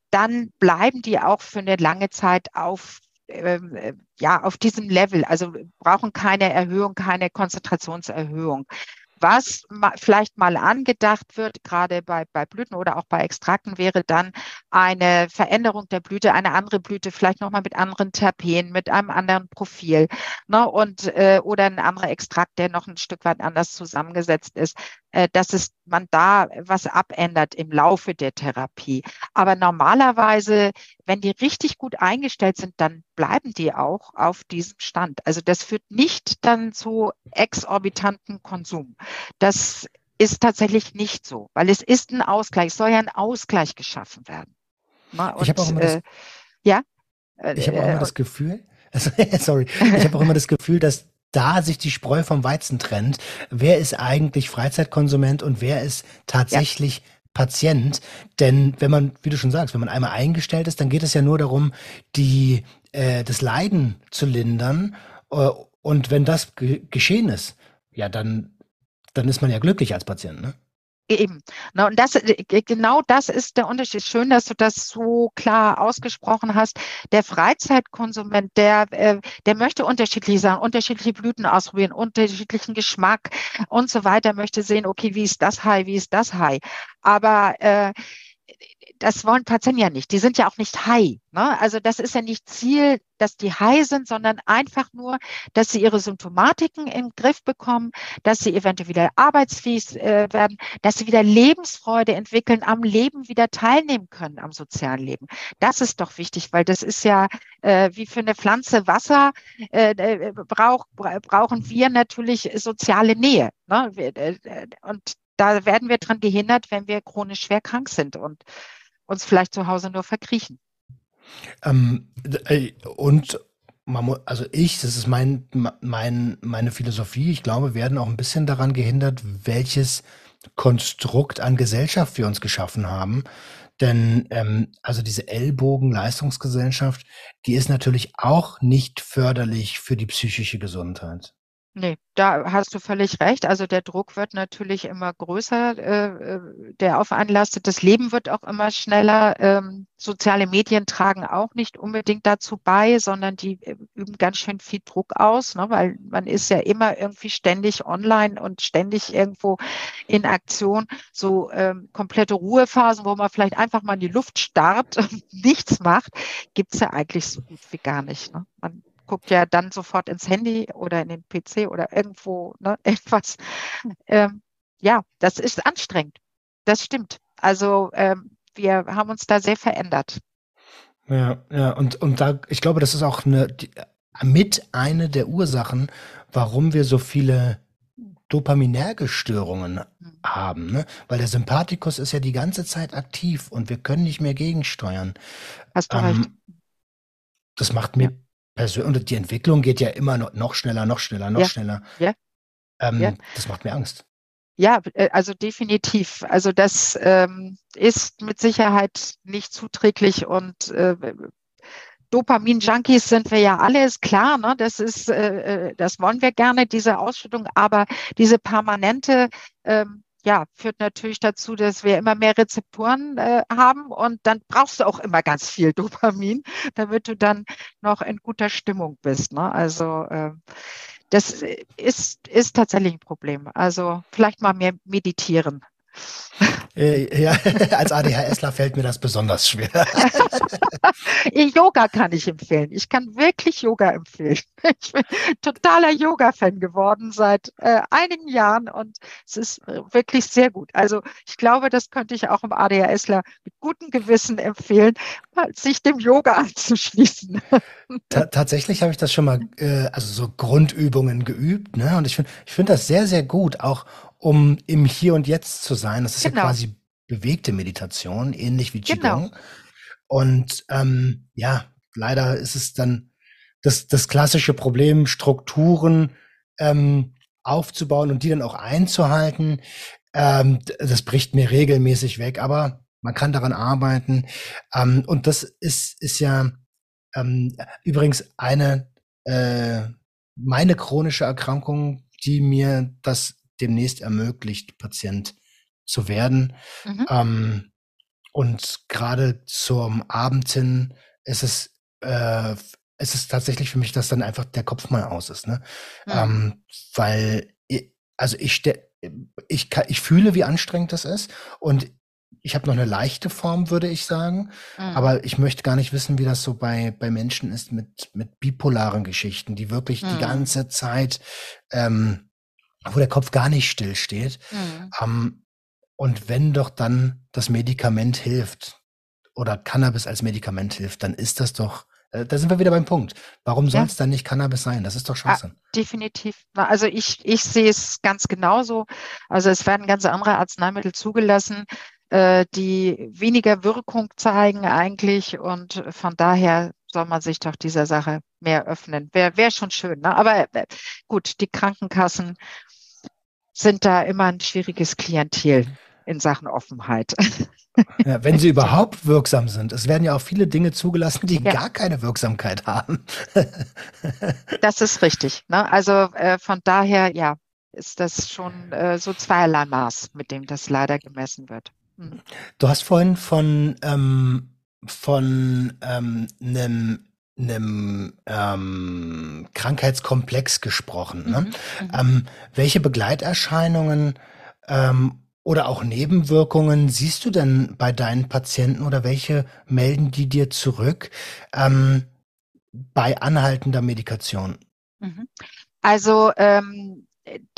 dann bleiben die auch für eine lange Zeit auf äh, ja, auf diesem Level, also brauchen keine Erhöhung, keine Konzentrationserhöhung. Was ma vielleicht mal angedacht wird, gerade bei, bei Blüten oder auch bei Extrakten, wäre dann eine Veränderung der Blüte, eine andere Blüte, vielleicht nochmal mit anderen Terpenen, mit einem anderen Profil ne, und, äh, oder ein anderer Extrakt, der noch ein Stück weit anders zusammengesetzt ist, äh, dass es, man da was abändert im Laufe der Therapie. Aber normalerweise, wenn die richtig gut eingestellt sind, dann bleiben die auch auf diesem Stand. Also das führt nicht dann zu exorbitanten Konsum. Das ist tatsächlich nicht so, weil es ist ein Ausgleich, es soll ja ein Ausgleich geschaffen werden. Und, ich habe auch immer das, äh, ja? Ich habe auch immer äh, das Gefühl, also, sorry, ich habe auch immer das Gefühl, dass da sich die Spreu vom Weizen trennt. Wer ist eigentlich Freizeitkonsument und wer ist tatsächlich ja. Patient? Denn wenn man, wie du schon sagst, wenn man einmal eingestellt ist, dann geht es ja nur darum, die, äh, das Leiden zu lindern. Äh, und wenn das geschehen ist, ja, dann, dann ist man ja glücklich als Patient, ne? Eben. Na, und das, äh, genau das ist der Unterschied. Schön, dass du das so klar ausgesprochen hast. Der Freizeitkonsument, der, äh, der möchte unterschiedlich sein, unterschiedliche Blüten ausprobieren, unterschiedlichen Geschmack und so weiter, möchte sehen, okay, wie ist das High, wie ist das High. Aber äh, das wollen Patienten ja nicht. Die sind ja auch nicht high. Ne? Also das ist ja nicht Ziel, dass die high sind, sondern einfach nur, dass sie ihre Symptomatiken im Griff bekommen, dass sie eventuell wieder arbeitsfähig äh, werden, dass sie wieder Lebensfreude entwickeln, am Leben wieder teilnehmen können, am sozialen Leben. Das ist doch wichtig, weil das ist ja äh, wie für eine Pflanze Wasser äh, äh brauch, brauchen wir natürlich soziale Nähe. Ne? Äh, und da werden wir dran gehindert, wenn wir chronisch schwer krank sind. Und uns vielleicht zu Hause nur verkriechen. Ähm, äh, und also ich, das ist mein, mein, meine Philosophie, ich glaube, wir werden auch ein bisschen daran gehindert, welches Konstrukt an Gesellschaft wir uns geschaffen haben. Denn ähm, also diese Ellbogen-Leistungsgesellschaft, die ist natürlich auch nicht förderlich für die psychische Gesundheit. Nee, da hast du völlig recht. Also der Druck wird natürlich immer größer, äh, äh, der auf einen. Das Leben wird auch immer schneller. Ähm, soziale Medien tragen auch nicht unbedingt dazu bei, sondern die äh, üben ganz schön viel Druck aus, ne? weil man ist ja immer irgendwie ständig online und ständig irgendwo in Aktion. So ähm, komplette Ruhephasen, wo man vielleicht einfach mal in die Luft starrt und nichts macht, gibt's ja eigentlich so gut wie gar nicht. Ne? Man guckt ja dann sofort ins Handy oder in den PC oder irgendwo ne, etwas. Ähm, ja, das ist anstrengend. Das stimmt. Also ähm, wir haben uns da sehr verändert. Ja, ja, und, und da, ich glaube, das ist auch eine, die, mit eine der Ursachen, warum wir so viele dopaminerge Störungen mhm. haben, ne? Weil der Sympathikus ist ja die ganze Zeit aktiv und wir können nicht mehr gegensteuern. Hast du ähm, recht. Das macht mir und die Entwicklung geht ja immer noch, noch schneller, noch schneller, noch ja. schneller. Ja. Ähm, ja. Das macht mir Angst. Ja, äh, also definitiv. Also das ähm, ist mit Sicherheit nicht zuträglich und äh, Dopamin-Junkies sind wir ja alle, ist klar. Ne? Das ist, äh, äh das wollen wir gerne, diese Ausschüttung. Aber diese permanente ähm, ja, führt natürlich dazu, dass wir immer mehr Rezeptoren äh, haben und dann brauchst du auch immer ganz viel Dopamin, damit du dann noch in guter Stimmung bist. Ne? Also äh, das ist, ist tatsächlich ein Problem. Also vielleicht mal mehr meditieren. Äh, ja, als ADHSler fällt mir das besonders schwer. Yoga kann ich empfehlen. Ich kann wirklich Yoga empfehlen. Ich bin totaler Yoga-Fan geworden seit äh, einigen Jahren und es ist äh, wirklich sehr gut. Also ich glaube, das könnte ich auch im ADHSler mit gutem Gewissen empfehlen, sich dem Yoga anzuschließen. Ta tatsächlich habe ich das schon mal, äh, also so Grundübungen geübt, ne? Und ich finde, ich finde das sehr, sehr gut, auch um im Hier und Jetzt zu sein. Das ist genau. ja quasi bewegte Meditation, ähnlich wie Qigong. Genau. Und ähm, ja, leider ist es dann das, das klassische Problem, Strukturen ähm, aufzubauen und die dann auch einzuhalten. Ähm, das bricht mir regelmäßig weg, aber man kann daran arbeiten. Ähm, und das ist, ist ja ähm, übrigens eine, äh, meine chronische Erkrankung, die mir das demnächst ermöglicht, Patient zu werden. Mhm. Ähm, und gerade zum Abend hin ist es, äh, ist es tatsächlich für mich, dass dann einfach der Kopf mal aus ist. Ne? Mhm. Ähm, weil, ich, also ich, ich, kann, ich fühle, wie anstrengend das ist. Und ich habe noch eine leichte Form, würde ich sagen. Mhm. Aber ich möchte gar nicht wissen, wie das so bei, bei Menschen ist mit, mit bipolaren Geschichten, die wirklich die mhm. ganze Zeit ähm, wo der Kopf gar nicht still steht. Mhm. Ähm, und wenn doch dann das Medikament hilft oder Cannabis als Medikament hilft, dann ist das doch, äh, da sind wir wieder beim Punkt. Warum soll es dann nicht Cannabis sein? Das ist doch ah, Schwachsinn. Ah, definitiv. Also ich, ich sehe es ganz genauso. Also es werden ganz andere Arzneimittel zugelassen, äh, die weniger Wirkung zeigen eigentlich. Und von daher soll man sich doch dieser Sache mehr öffnen. Wäre wär schon schön. Ne? Aber äh, gut, die Krankenkassen sind da immer ein schwieriges Klientel in Sachen Offenheit. Ja, wenn sie überhaupt wirksam sind. Es werden ja auch viele Dinge zugelassen, die ja. gar keine Wirksamkeit haben. das ist richtig. Ne? Also äh, von daher, ja, ist das schon äh, so zweierlei Maß, mit dem das leider gemessen wird. Hm. Du hast vorhin von, ähm, von ähm, einem einem ähm, Krankheitskomplex gesprochen. Ne? Mhm, mhm. Ähm, welche Begleiterscheinungen ähm, oder auch Nebenwirkungen siehst du denn bei deinen Patienten oder welche melden die dir zurück ähm, bei anhaltender Medikation? Mhm. Also ähm,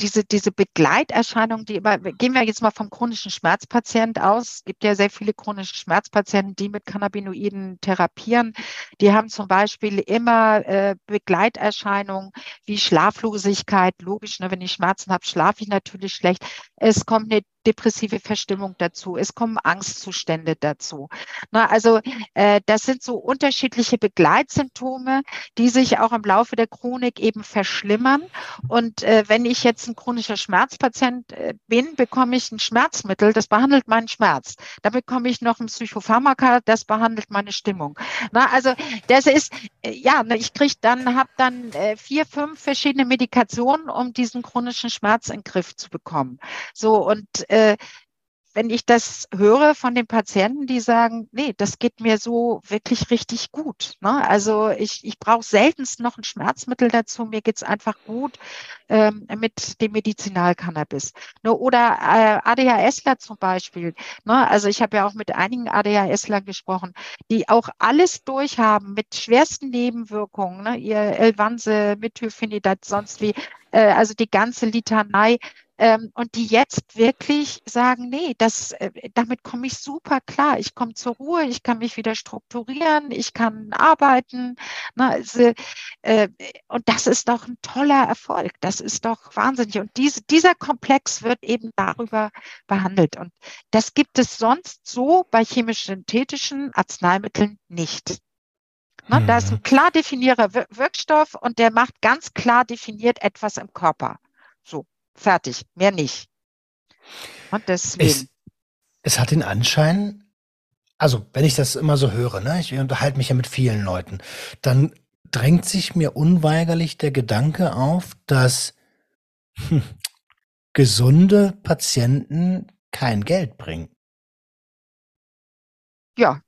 diese, diese Begleiterscheinung, die immer, gehen wir jetzt mal vom chronischen Schmerzpatient aus. Es gibt ja sehr viele chronische Schmerzpatienten, die mit Cannabinoiden therapieren. Die haben zum Beispiel immer äh, Begleiterscheinungen wie Schlaflosigkeit. Logisch, ne, wenn ich Schmerzen habe, schlafe ich natürlich schlecht. Es kommt eine depressive Verstimmung dazu, es kommen Angstzustände dazu. Na, also äh, das sind so unterschiedliche Begleitsymptome, die sich auch im Laufe der Chronik eben verschlimmern. Und äh, wenn ich jetzt ein chronischer Schmerzpatient äh, bin, bekomme ich ein Schmerzmittel, das behandelt meinen Schmerz. Da bekomme ich noch ein Psychopharmaka, das behandelt meine Stimmung. Na, also das ist, äh, ja, ich kriege dann, habe dann äh, vier, fünf verschiedene Medikationen, um diesen chronischen Schmerz in den Griff zu bekommen. So, und äh, wenn ich das höre von den Patienten, die sagen, nee, das geht mir so wirklich richtig gut. Ne? Also ich, ich brauche seltenst noch ein Schmerzmittel dazu. Mir geht's einfach gut ähm, mit dem Medizinalcannabis. Ne? Oder äh, ADHSler zum Beispiel. Ne? Also ich habe ja auch mit einigen ADHSlern gesprochen, die auch alles durchhaben mit schwersten Nebenwirkungen. Ne? Ihr Elvanse, Methylphenidat, sonst wie. Äh, also die ganze Litanei ähm, und die jetzt wirklich sagen, nee, das, äh, damit komme ich super klar. Ich komme zur Ruhe, ich kann mich wieder strukturieren, ich kann arbeiten. Na, also, äh, und das ist doch ein toller Erfolg. Das ist doch wahnsinnig. Und diese, dieser Komplex wird eben darüber behandelt. Und das gibt es sonst so bei chemisch-synthetischen Arzneimitteln nicht. Ne, mhm. Da ist ein mhm. klar definierter Wirkstoff und der macht ganz klar definiert etwas im Körper. So. Fertig, mehr nicht. Und deswegen. Es, es hat den Anschein, also wenn ich das immer so höre, ne, ich unterhalte mich ja mit vielen Leuten, dann drängt sich mir unweigerlich der Gedanke auf, dass hm, gesunde Patienten kein Geld bringen. Ja.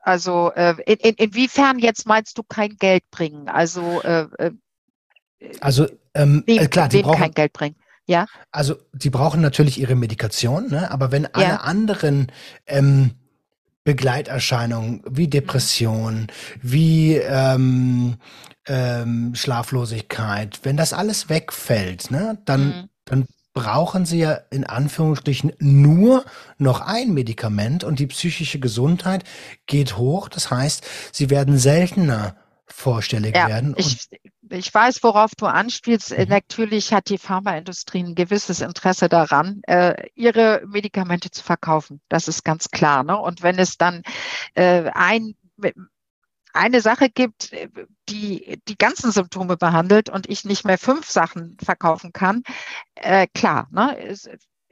Also äh, in, in, inwiefern jetzt meinst du kein Geld bringen? Also äh, äh also ähm, wem, äh, klar, die brauchen kein Geld bringen. Ja. Also die brauchen natürlich ihre Medikation, ne? aber wenn alle ja. anderen ähm, Begleiterscheinungen wie Depression, wie ähm, ähm, Schlaflosigkeit, wenn das alles wegfällt, ne, dann, mhm. dann brauchen sie ja in Anführungsstrichen nur noch ein Medikament und die psychische Gesundheit geht hoch. Das heißt, sie werden seltener vorstellig ja, werden. Ich, ich weiß, worauf du anspielst. Mhm. Natürlich hat die Pharmaindustrie ein gewisses Interesse daran, äh, ihre Medikamente zu verkaufen. Das ist ganz klar. Ne? Und wenn es dann äh, ein eine Sache gibt, die die ganzen Symptome behandelt und ich nicht mehr fünf Sachen verkaufen kann, äh, klar, ne,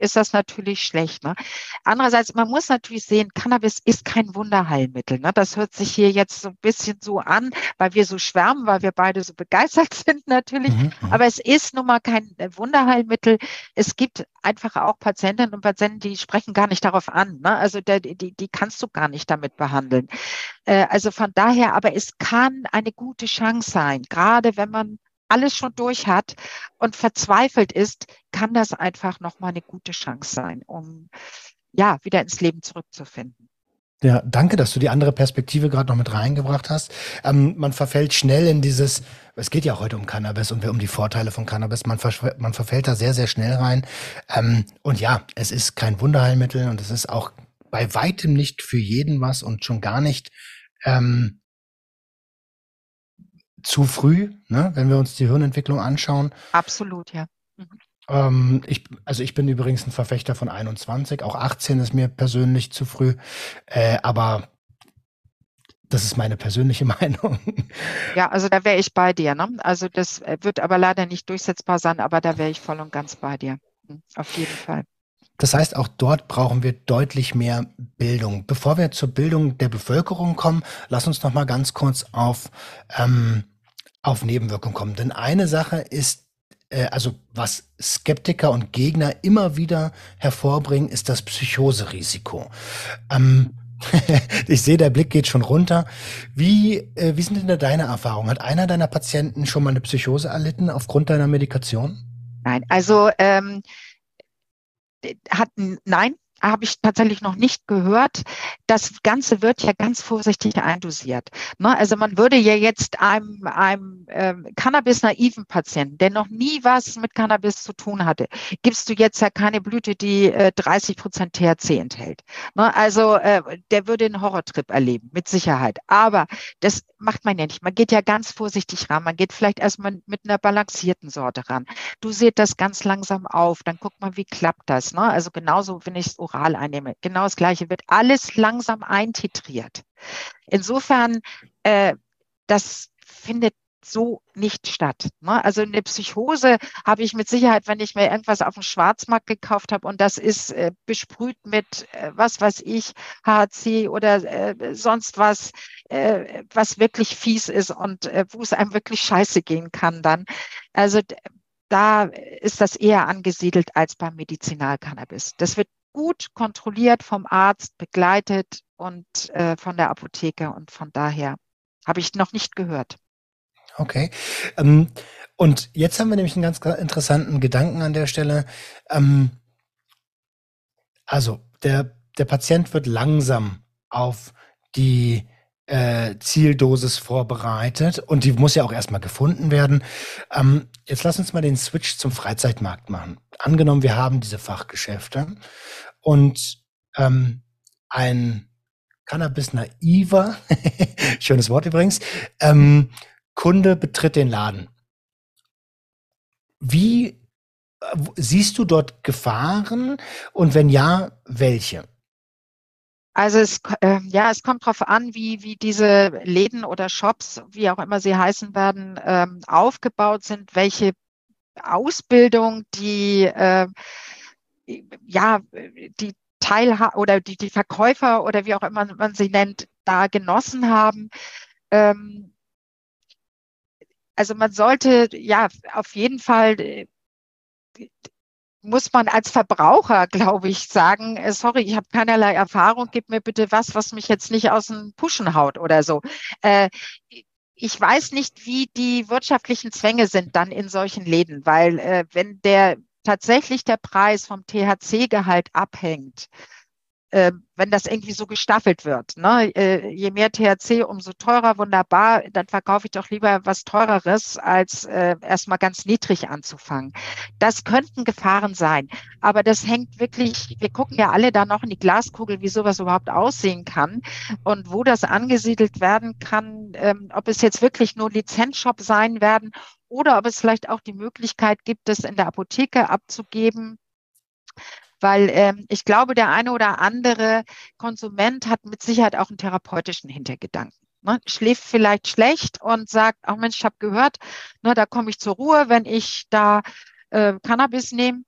ist das natürlich schlecht. Ne? Andererseits, man muss natürlich sehen, Cannabis ist kein Wunderheilmittel. Ne? Das hört sich hier jetzt so ein bisschen so an, weil wir so schwärmen, weil wir beide so begeistert sind natürlich. Mhm, mhm, Aber es ist nun mal kein äh, Wunderheilmittel. Es gibt einfach auch Patientinnen und Patienten, die sprechen gar nicht darauf an. Ne? Also der, die, die kannst du gar nicht damit behandeln. Äh, also von daher, aber es kann eine gute Chance sein, gerade wenn man alles schon durch hat und verzweifelt ist, kann das einfach nochmal eine gute Chance sein, um ja wieder ins Leben zurückzufinden. Ja, danke, dass du die andere Perspektive gerade noch mit reingebracht hast. Ähm, man verfällt schnell in dieses, es geht ja heute um Cannabis und um die Vorteile von Cannabis, man, man verfällt da sehr, sehr schnell rein. Ähm, und ja, es ist kein Wunderheilmittel und es ist auch bei weitem nicht für jeden was und schon gar nicht ähm, zu früh, ne, wenn wir uns die Hirnentwicklung anschauen. Absolut, ja. Mhm. Ähm, ich, also ich bin übrigens ein Verfechter von 21, auch 18 ist mir persönlich zu früh, äh, aber das ist meine persönliche Meinung. Ja, also da wäre ich bei dir. Ne? Also das äh, wird aber leider nicht durchsetzbar sein, aber da wäre ich voll und ganz bei dir. Hm, auf jeden Fall. Das heißt, auch dort brauchen wir deutlich mehr Bildung. Bevor wir zur Bildung der Bevölkerung kommen, lass uns noch mal ganz kurz auf ähm, auf Nebenwirkungen kommen. Denn eine Sache ist, äh, also was Skeptiker und Gegner immer wieder hervorbringen, ist das Psychoserisiko. Ähm, ich sehe, der Blick geht schon runter. Wie, äh, wie sind denn da deine Erfahrungen? Hat einer deiner Patienten schon mal eine Psychose erlitten aufgrund deiner Medikation? Nein, also ähm, hat nein, habe ich tatsächlich noch nicht gehört. Das Ganze wird ja ganz vorsichtig eindosiert. Ne? Also man würde ja jetzt einem, einem ähm, Cannabis-naiven Patienten, der noch nie was mit Cannabis zu tun hatte, gibst du jetzt ja keine Blüte, die äh, 30 Prozent THC enthält. Ne? Also äh, der würde einen Horrortrip erleben, mit Sicherheit. Aber das macht man ja nicht. Man geht ja ganz vorsichtig ran. Man geht vielleicht erstmal mit einer balancierten Sorte ran. Du seht das ganz langsam auf. Dann guck mal, wie klappt das. Ne? Also genauso, wenn ich es oral einnehme. Genau das Gleiche wird alles langsam eintitriert. Insofern, äh, das findet so nicht statt. Ne? Also eine Psychose habe ich mit Sicherheit, wenn ich mir irgendwas auf dem Schwarzmarkt gekauft habe und das ist äh, besprüht mit, äh, was weiß ich, HC oder äh, sonst was, äh, was wirklich fies ist und äh, wo es einem wirklich scheiße gehen kann dann. Also da ist das eher angesiedelt als beim Medizinalcannabis. Das wird gut kontrolliert vom Arzt, begleitet und äh, von der Apotheke und von daher habe ich noch nicht gehört. Okay. Ähm, und jetzt haben wir nämlich einen ganz interessanten Gedanken an der Stelle. Ähm, also der, der Patient wird langsam auf die äh, Zieldosis vorbereitet und die muss ja auch erstmal gefunden werden. Ähm, jetzt lass uns mal den Switch zum Freizeitmarkt machen. Angenommen, wir haben diese Fachgeschäfte und ähm, ein Cannabis-naiver, schönes Wort übrigens, ähm, Kunde betritt den Laden. Wie äh, siehst du dort Gefahren und wenn ja, welche? Also es, äh, ja, es kommt darauf an, wie, wie diese Läden oder Shops, wie auch immer sie heißen werden, ähm, aufgebaut sind, welche Ausbildung die, äh, ja, die Teilha oder die, die Verkäufer oder wie auch immer man sie nennt, da genossen haben. Ähm, also man sollte ja auf jeden Fall äh, muss man als Verbraucher, glaube ich, sagen, äh, sorry, ich habe keinerlei Erfahrung, gib mir bitte was, was mich jetzt nicht aus dem Puschen haut oder so. Äh, ich weiß nicht, wie die wirtschaftlichen Zwänge sind dann in solchen Läden, weil äh, wenn der tatsächlich der Preis vom THC-Gehalt abhängt, äh, wenn das irgendwie so gestaffelt wird. Ne? Äh, je mehr THC, umso teurer, wunderbar. Dann verkaufe ich doch lieber was teureres, als äh, erstmal ganz niedrig anzufangen. Das könnten Gefahren sein. Aber das hängt wirklich, wir gucken ja alle da noch in die Glaskugel, wie sowas überhaupt aussehen kann und wo das angesiedelt werden kann, ähm, ob es jetzt wirklich nur Lizenzshop sein werden oder ob es vielleicht auch die Möglichkeit gibt, das in der Apotheke abzugeben weil ähm, ich glaube, der eine oder andere Konsument hat mit Sicherheit auch einen therapeutischen Hintergedanken. Ne? Schläft vielleicht schlecht und sagt, ach Mensch, ich habe gehört, ne, da komme ich zur Ruhe, wenn ich da äh, Cannabis nehme.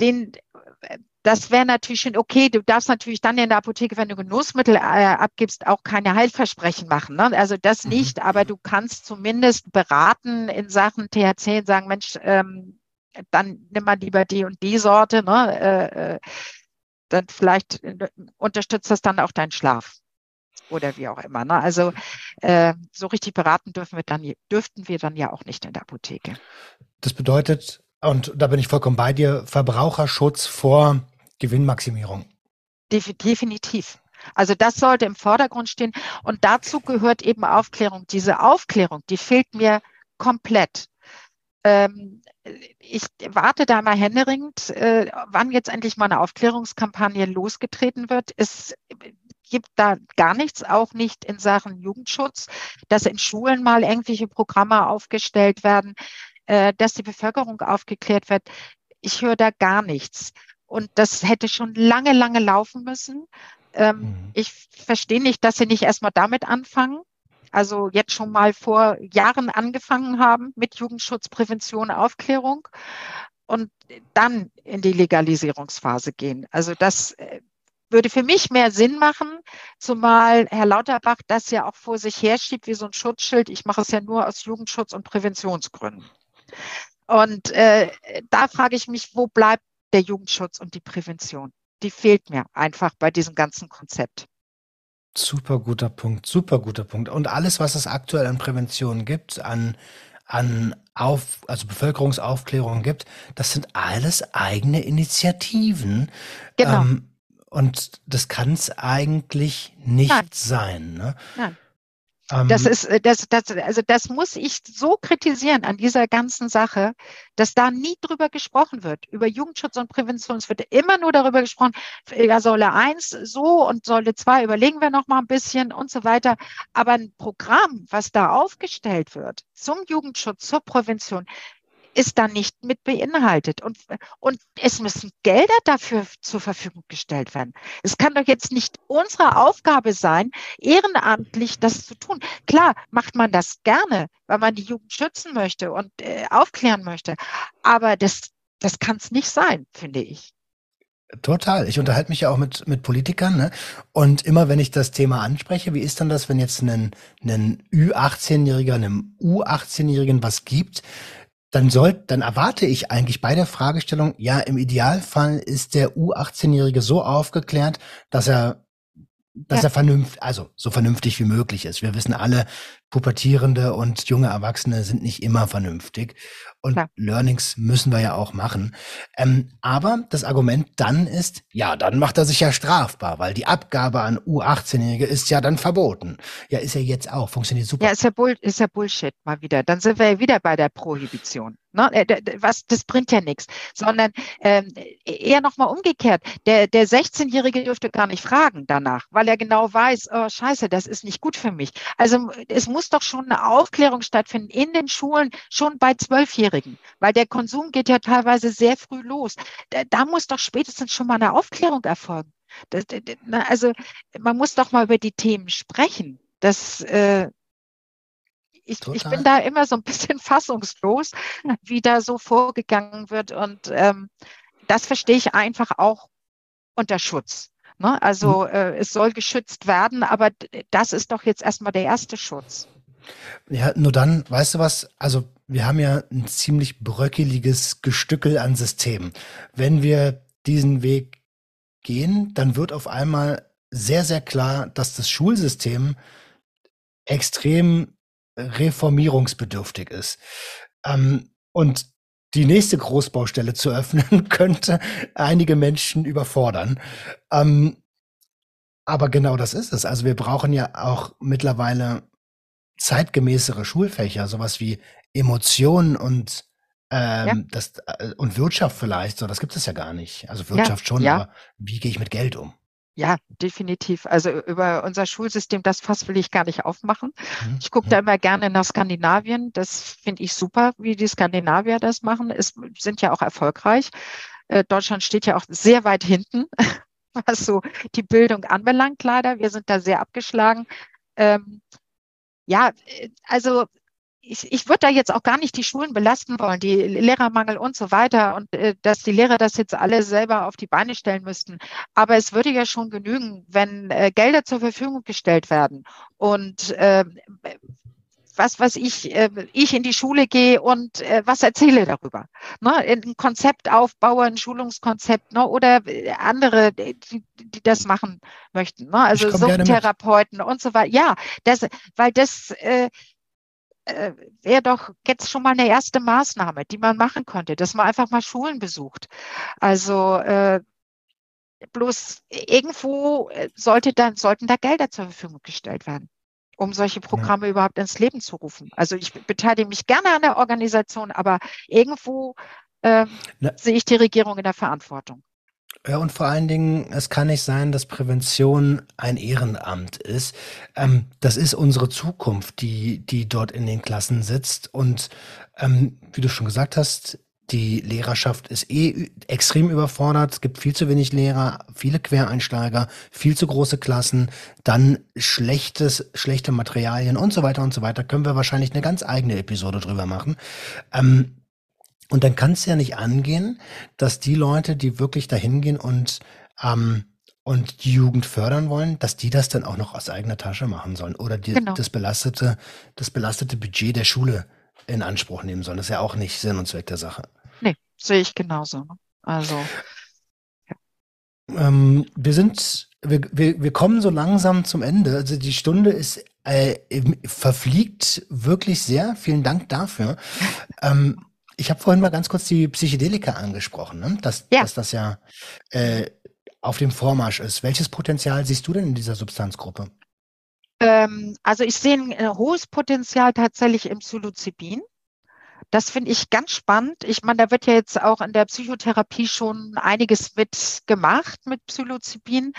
Den, das wäre natürlich schon okay. Du darfst natürlich dann in der Apotheke, wenn du Genussmittel äh, abgibst, auch keine Heilversprechen machen. Ne? Also das mhm. nicht, aber du kannst zumindest beraten in Sachen THC und sagen, Mensch, ähm, dann nimm mal lieber die und die Sorte, ne? Äh, äh, dann vielleicht äh, unterstützt das dann auch deinen Schlaf oder wie auch immer. Ne? Also äh, so richtig beraten dürfen wir dann, dürften wir dann ja auch nicht in der Apotheke. Das bedeutet, und da bin ich vollkommen bei dir, Verbraucherschutz vor Gewinnmaximierung. Definitiv. Also das sollte im Vordergrund stehen. Und dazu gehört eben Aufklärung. Diese Aufklärung, die fehlt mir komplett. Ähm, ich warte da mal händeringend, äh, wann jetzt endlich mal eine Aufklärungskampagne losgetreten wird. Es gibt da gar nichts, auch nicht in Sachen Jugendschutz, dass in Schulen mal irgendwelche Programme aufgestellt werden, äh, dass die Bevölkerung aufgeklärt wird. Ich höre da gar nichts. Und das hätte schon lange, lange laufen müssen. Ähm, mhm. Ich verstehe nicht, dass Sie nicht erstmal damit anfangen also jetzt schon mal vor Jahren angefangen haben mit Jugendschutz, Prävention, Aufklärung und dann in die Legalisierungsphase gehen. Also das äh, würde für mich mehr Sinn machen, zumal Herr Lauterbach das ja auch vor sich herschiebt wie so ein Schutzschild. Ich mache es ja nur aus Jugendschutz- und Präventionsgründen. Und äh, da frage ich mich, wo bleibt der Jugendschutz und die Prävention? Die fehlt mir einfach bei diesem ganzen Konzept. Super guter Punkt, super guter Punkt. Und alles, was es aktuell an Prävention gibt, an, an auf, also Bevölkerungsaufklärung gibt, das sind alles eigene Initiativen. Genau. Ähm, und das kann es eigentlich nicht Nein. sein. Ne? Nein. Ähm, Das ist, äh, das, das, also das muss ich so kritisieren an dieser ganzen Sache, dass da nie drüber gesprochen wird. Über Jugendschutz und Prävention. Es wird immer nur darüber gesprochen, ja, Säule 1 so und Säule 2 überlegen wir noch mal ein bisschen und so weiter. Aber ein Programm, was da aufgestellt wird zum Jugendschutz, zur Prävention, ist da nicht mit beinhaltet. Und, und es müssen Gelder dafür zur Verfügung gestellt werden. Es kann doch jetzt nicht unsere Aufgabe sein, ehrenamtlich das zu tun. Klar macht man das gerne, weil man die Jugend schützen möchte und äh, aufklären möchte. Aber das, das kann es nicht sein, finde ich. Total. Ich unterhalte mich ja auch mit, mit Politikern, ne? Und immer wenn ich das Thema anspreche, wie ist dann das, wenn jetzt ein, ein Ü18-Jähriger einem U18-Jährigen was gibt, dann soll, dann erwarte ich eigentlich bei der Fragestellung, ja, im Idealfall ist der U18-Jährige so aufgeklärt, dass er, dass Ja. er vernünftig, also so vernünftig wie möglich ist. Wir wissen alle, Pubertierende und junge Erwachsene sind nicht immer vernünftig. Und Klar. Learnings müssen wir ja auch machen. Ähm, aber das Argument dann ist, ja, dann macht er sich ja strafbar, weil die Abgabe an U18-Jährige ist ja dann verboten. Ja, ist ja jetzt auch, funktioniert super. Ja, ist ja, Bull, ist ja Bullshit mal wieder. Dann sind wir ja wieder bei der Prohibition. Ne? Äh, Was, das bringt ja nichts. Sondern ähm, eher nochmal umgekehrt. Der, der 16-Jährige dürfte gar nicht fragen danach, weil er genau weiß, oh scheiße, das ist nicht gut für mich. Also es muss doch schon eine Aufklärung stattfinden in den Schulen, schon bei Zwölfjährigen, weil der Konsum geht ja teilweise sehr früh los. Da, da muss doch spätestens schon mal eine Aufklärung erfolgen. Das, also man muss doch mal über die Themen sprechen. Das, äh, ich, ich bin da immer so ein bisschen fassungslos, wie da so vorgegangen wird. Und ähm, das verstehe ich einfach auch unter Schutz. Ne? Also äh, es soll geschützt werden, aber das ist doch jetzt erstmal der erste Schutz. Ja, nur dann, weißt du was? Also, wir haben ja ein ziemlich bröckeliges Gestückel an Systemen. Wenn wir diesen Weg gehen, dann wird auf einmal sehr, sehr klar, dass das Schulsystem extrem reformierungsbedürftig ist. Ähm, und die nächste Großbaustelle zu öffnen, könnte einige Menschen überfordern. Ähm, aber genau das ist es. Also wir brauchen ja auch mittlerweile zeitgemäßere Schulfächer, sowas wie Emotionen und ähm, Ja. das äh, und Wirtschaft vielleicht. So, das gibt es ja gar nicht. Also Ja, Wirtschaft schon, ja. aber wie gehe ich mit Geld um? Ja, definitiv. Also über unser Schulsystem, das Fass will ich gar nicht aufmachen. Hm? Ich gucke da immer gerne nach Skandinavien. Das finde ich super, wie die Skandinavier das machen. Es sind ja auch erfolgreich. Äh, Deutschland steht ja auch sehr weit hinten, was so die Bildung anbelangt, leider. Wir sind da sehr abgeschlagen. Ähm, ja, äh, also ich, ich würde da jetzt auch gar nicht die Schulen belasten wollen, die Lehrermangel und so weiter und äh, dass die Lehrer das jetzt alle selber auf die Beine stellen müssten. Aber es würde ja schon genügen, wenn äh, Gelder zur Verfügung gestellt werden und äh, was was ich, äh, ich in die Schule gehe und äh, was erzähle darüber. Ne? Ein Konzept aufbaue, ein Schulungskonzept ne? oder äh, andere, die, die das machen möchten. Ne? Also. Suchttherapeuten und so weiter. Ja, das, weil das äh, äh, wäre doch jetzt schon mal eine erste Maßnahme, die man machen könnte, dass man einfach mal Schulen besucht. Also äh, bloß irgendwo äh, sollte dann, sollten da Gelder zur Verfügung gestellt werden, um solche Programme überhaupt ins Leben zu rufen. Also ich beteilige mich gerne an der Organisation, aber irgendwo Na- sehe ich die Regierung in der Verantwortung. Ja, und vor allen Dingen, es kann nicht sein, dass Prävention ein Ehrenamt ist. Ähm, das ist unsere Zukunft, die, die dort in den Klassen sitzt. Und ähm, wie du schon gesagt hast, die Lehrerschaft ist eh extrem überfordert. Es gibt viel zu wenig Lehrer, viele Quereinsteiger, viel zu große Klassen, dann schlechtes, schlechte Materialien und so weiter und so weiter. Können wir wahrscheinlich eine ganz eigene Episode drüber machen. Ähm, und dann kann es ja nicht angehen, dass die Leute, die wirklich dahin gehen und, ähm, und die Jugend fördern wollen, dass die das dann auch noch aus eigener Tasche machen sollen oder die, Genau. das belastete, das belastete Budget der Schule in Anspruch nehmen sollen. Das ist ja auch nicht Sinn und Zweck der Sache. Nee, sehe ich genauso. Also Ähm, wir sind, wir, wir, wir kommen so langsam zum Ende. Also die Stunde ist äh, verfliegt wirklich sehr. Vielen Dank dafür. Ähm, ich habe vorhin mal ganz kurz die Psychedelika angesprochen, ne? dass, ja. dass das ja äh, auf dem Vormarsch ist. Welches Potenzial siehst du denn in dieser Substanzgruppe? Ähm, also ich sehe ein äh, hohes Potenzial tatsächlich im Psilocybin. Das finde ich ganz spannend. Ich meine, da wird ja jetzt auch in der Psychotherapie schon einiges mit gemacht mit Psilocybin.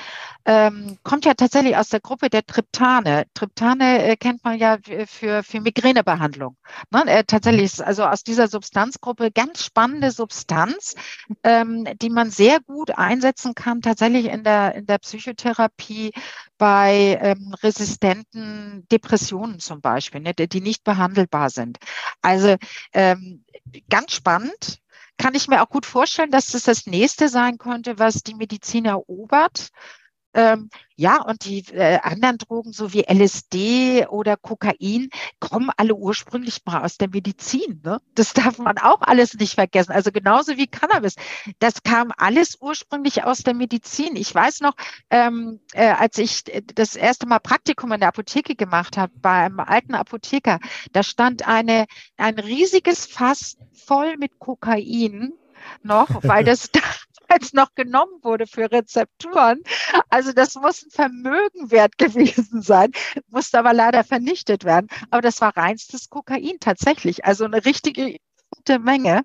Ähm, kommt ja tatsächlich aus der Gruppe der Triptane. Triptane äh, kennt man ja für, für Migränebehandlung. Ne? Äh, tatsächlich ist also aus dieser Substanzgruppe ganz spannende Substanz, ähm, die man sehr gut einsetzen kann, tatsächlich in der, in der Psychotherapie bei ähm, resistenten Depressionen zum Beispiel, ne, die nicht behandelbar sind. Also ähm, ganz spannend. Kann ich mir auch gut vorstellen, dass das das nächste sein könnte, was die Medizin erobert. Ähm, ja, und die äh, anderen Drogen, so wie LSD oder Kokain, kommen alle ursprünglich mal aus der Medizin. Ne? Das darf man auch alles nicht vergessen. Also genauso wie Cannabis. Das kam alles ursprünglich aus der Medizin. Ich weiß noch, ähm, äh, als ich das erste Mal Praktikum in der Apotheke gemacht habe, bei einem alten Apotheker, da stand eine, ein riesiges Fass voll mit Kokain noch, weil das damals noch genommen wurde für Rezepturen. Also das muss ein Vermögen wert gewesen sein, musste aber leider vernichtet werden. Aber das war reinstes Kokain tatsächlich, also eine richtige gute Menge.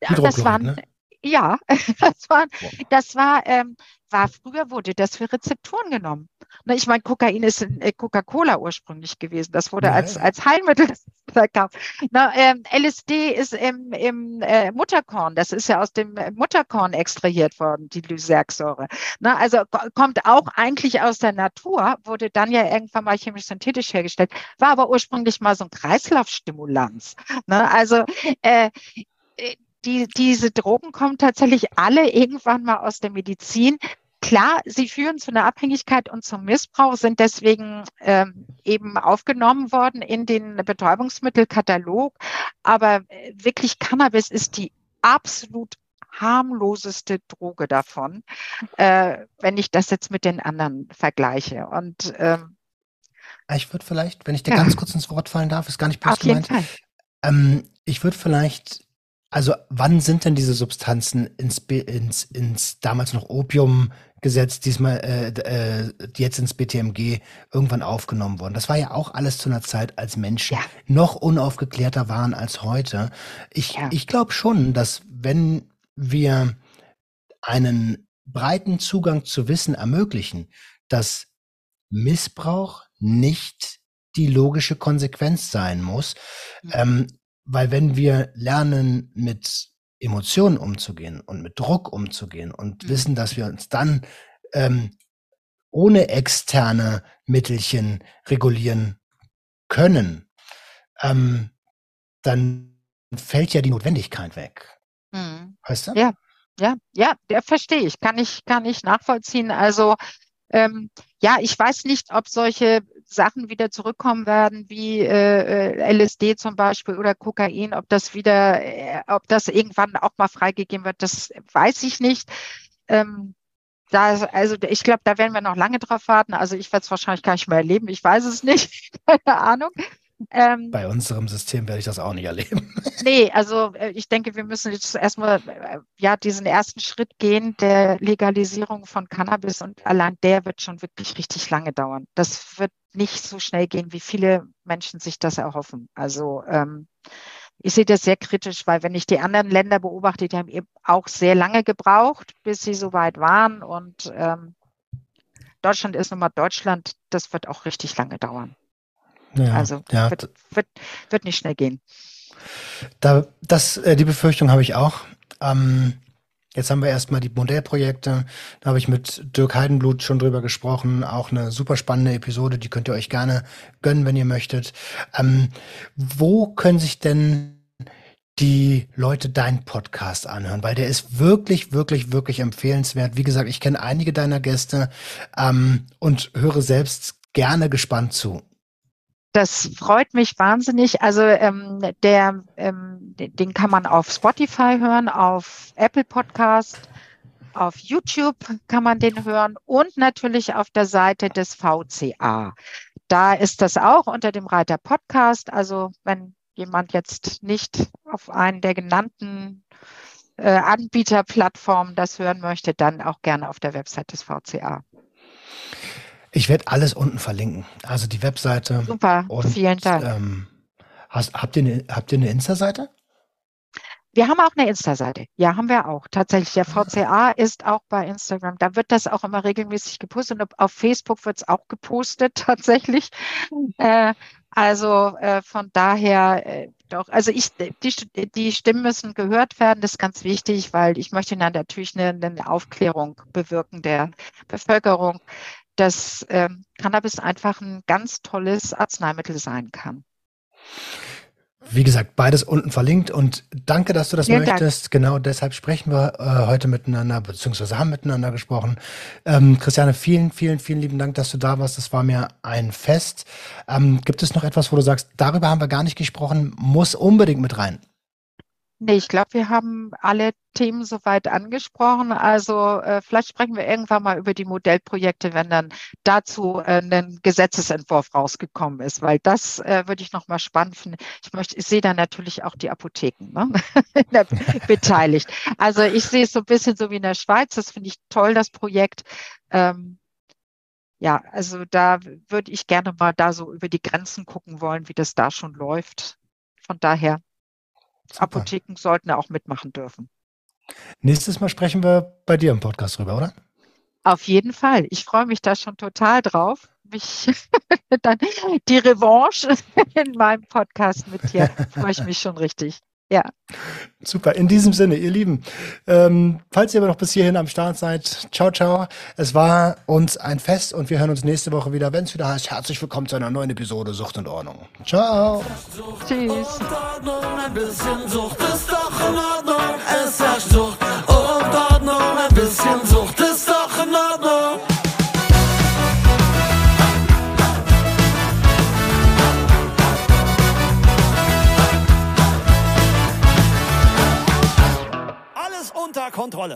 Das waren, ne? Ja, das war, das war, ähm, war früher wurde das für Rezepturen genommen. Ich meine, Kokain ist in äh, Coca-Cola ursprünglich gewesen. Das wurde ja. als, als Heilmittel verkauft. Na, ähm, LSD ist im, im äh, Mutterkorn. Das ist ja aus dem äh, Mutterkorn extrahiert worden, die Lysergsäure. Na, also kommt auch eigentlich aus der Natur, wurde dann ja irgendwann mal chemisch synthetisch hergestellt, war aber ursprünglich mal so ein Kreislaufstimulanz. Na, also äh, äh die, diese Drogen kommen tatsächlich alle irgendwann mal aus der Medizin. Klar, sie führen zu einer Abhängigkeit und zum Missbrauch, sind deswegen ähm, eben aufgenommen worden in den Betäubungsmittelkatalog. Aber äh, wirklich Cannabis ist die absolut harmloseste Droge davon, äh, wenn ich das jetzt mit den anderen vergleiche. Und ähm, ich würde vielleicht, wenn ich dir ja. ganz kurz ins Wort fallen darf, ist gar nicht böse gemeint. Ähm, ich würde vielleicht also wann sind denn diese Substanzen ins, ins, ins damals noch Opiumgesetz, diesmal äh, äh, jetzt ins BTMG irgendwann aufgenommen worden? Das war ja auch alles zu einer Zeit, als Menschen ja. noch unaufgeklärter waren als heute. Ich, ja. ich glaube schon, dass wenn wir einen breiten Zugang zu Wissen ermöglichen, dass Missbrauch nicht die logische Konsequenz sein muss, mhm. ähm, weil wenn wir lernen, mit Emotionen umzugehen und mit Druck umzugehen und mhm. wissen, dass wir uns dann ähm, ohne externe Mittelchen regulieren können, ähm, dann fällt ja die Notwendigkeit weg. Mhm. Weißt du? Ja, ja, ja, der verstehe ich, kann ich, kann ich nachvollziehen. Also ähm, ja, ich weiß nicht, ob solche Sachen wieder zurückkommen werden, wie äh, äh LSD zum Beispiel oder Kokain, ob das wieder, äh, ob das irgendwann auch mal freigegeben wird, das weiß ich nicht. Ähm, da, also ich glaube, da werden wir noch lange drauf warten. Also ich werde es wahrscheinlich gar nicht mehr erleben. Ich weiß es nicht. Keine Ahnung. Ähm, Bei unserem System werde ich das auch nicht erleben. nee, also äh, ich denke, wir müssen jetzt erstmal äh, ja diesen ersten Schritt gehen der Legalisierung von Cannabis und allein der wird schon wirklich richtig lange dauern. Das wird nicht so schnell gehen, wie viele Menschen sich das erhoffen. Also ähm, ich sehe das sehr kritisch, weil wenn ich die anderen Länder beobachte, die haben eben auch sehr lange gebraucht, bis sie so weit waren. Und ähm, Deutschland ist nun mal Deutschland, das wird auch richtig lange dauern. Ja, also ja. Wird, wird, wird nicht schnell gehen. Da, das, äh, die Befürchtung habe ich auch. Ähm, jetzt haben wir erstmal die Modellprojekte. Da habe ich mit Dirk Heidenblut schon drüber gesprochen. Auch eine super spannende Episode, die könnt ihr euch gerne gönnen, wenn ihr möchtet. Ähm, wo können sich denn die Leute deinen Podcast anhören, weil der ist wirklich, wirklich, wirklich empfehlenswert. Wie gesagt, ich kenne einige deiner Gäste ähm, und höre selbst gerne gespannt zu. Das freut mich wahnsinnig. Also ähm, der, ähm, den kann man auf Spotify hören, auf Apple Podcast, auf YouTube kann man den hören und natürlich auf der Seite des VCA. Da ist das auch unter dem Reiter Podcast. Also wenn jemand jetzt nicht auf einen der genannten äh, Anbieterplattformen das hören möchte, dann auch gerne auf der Website des VCA. Ich werde alles unten verlinken. Also die Webseite. Super, und, vielen Dank. Ähm, hast, habt, ihr eine, habt ihr eine Insta-Seite? Wir haben auch eine Insta-Seite. Ja, haben wir auch. Tatsächlich. Der VCA ist auch bei Instagram. Da wird das auch immer regelmäßig gepostet. Und auf Facebook wird es auch gepostet, tatsächlich. Äh, also äh, von daher äh, doch. Also ich, die, die Stimmen müssen gehört werden. Das ist ganz wichtig, weil ich möchte dann natürlich eine, eine Aufklärung bewirken der Bevölkerung, dass ähm, Cannabis einfach ein ganz tolles Arzneimittel sein kann. Wie gesagt, beides unten verlinkt und danke, dass du das ja, möchtest. Dank. Genau deshalb sprechen wir äh, heute miteinander, beziehungsweise haben miteinander gesprochen. Ähm, Christiane, vielen, vielen, vielen lieben Dank, dass du da warst. Das war mir ein Fest. Ähm, gibt es noch etwas, wo du sagst, darüber haben wir gar nicht gesprochen, muss unbedingt mit rein? Nee, ich glaube, wir haben alle Themen soweit angesprochen. Also äh, vielleicht sprechen wir irgendwann mal über die Modellprojekte, wenn dann dazu äh, ein Gesetzesentwurf rausgekommen ist, weil das äh, würde ich nochmal spannend finden. Ich möchte, ich sehe da natürlich auch die Apotheken ne? beteiligt. Also ich sehe es so ein bisschen so wie in der Schweiz. Das finde ich toll, das Projekt. Ähm, ja, also da würde ich gerne mal da so über die Grenzen gucken wollen, wie das da schon läuft. Von daher Super. Apotheken sollten auch mitmachen dürfen. Nächstes Mal sprechen wir bei dir im Podcast drüber, oder? Auf jeden Fall. Ich freue mich da schon total drauf. Mich dann die Revanche in meinem Podcast mit dir freue ich mich schon richtig. Ja. Super. In diesem Sinne, ihr Lieben, ähm, falls ihr aber noch bis hierhin am Start seid, ciao, ciao. Es war uns ein Fest und wir hören uns nächste Woche wieder, wenn es wieder heißt, herzlich willkommen zu einer neuen Episode Sucht und Ordnung. Ciao. Tschüss. Ein bisschen Sucht ist doch in Ordnung. Es herrscht Sucht und Ordnung. Ein bisschen Sucht ist doch Kontrolle.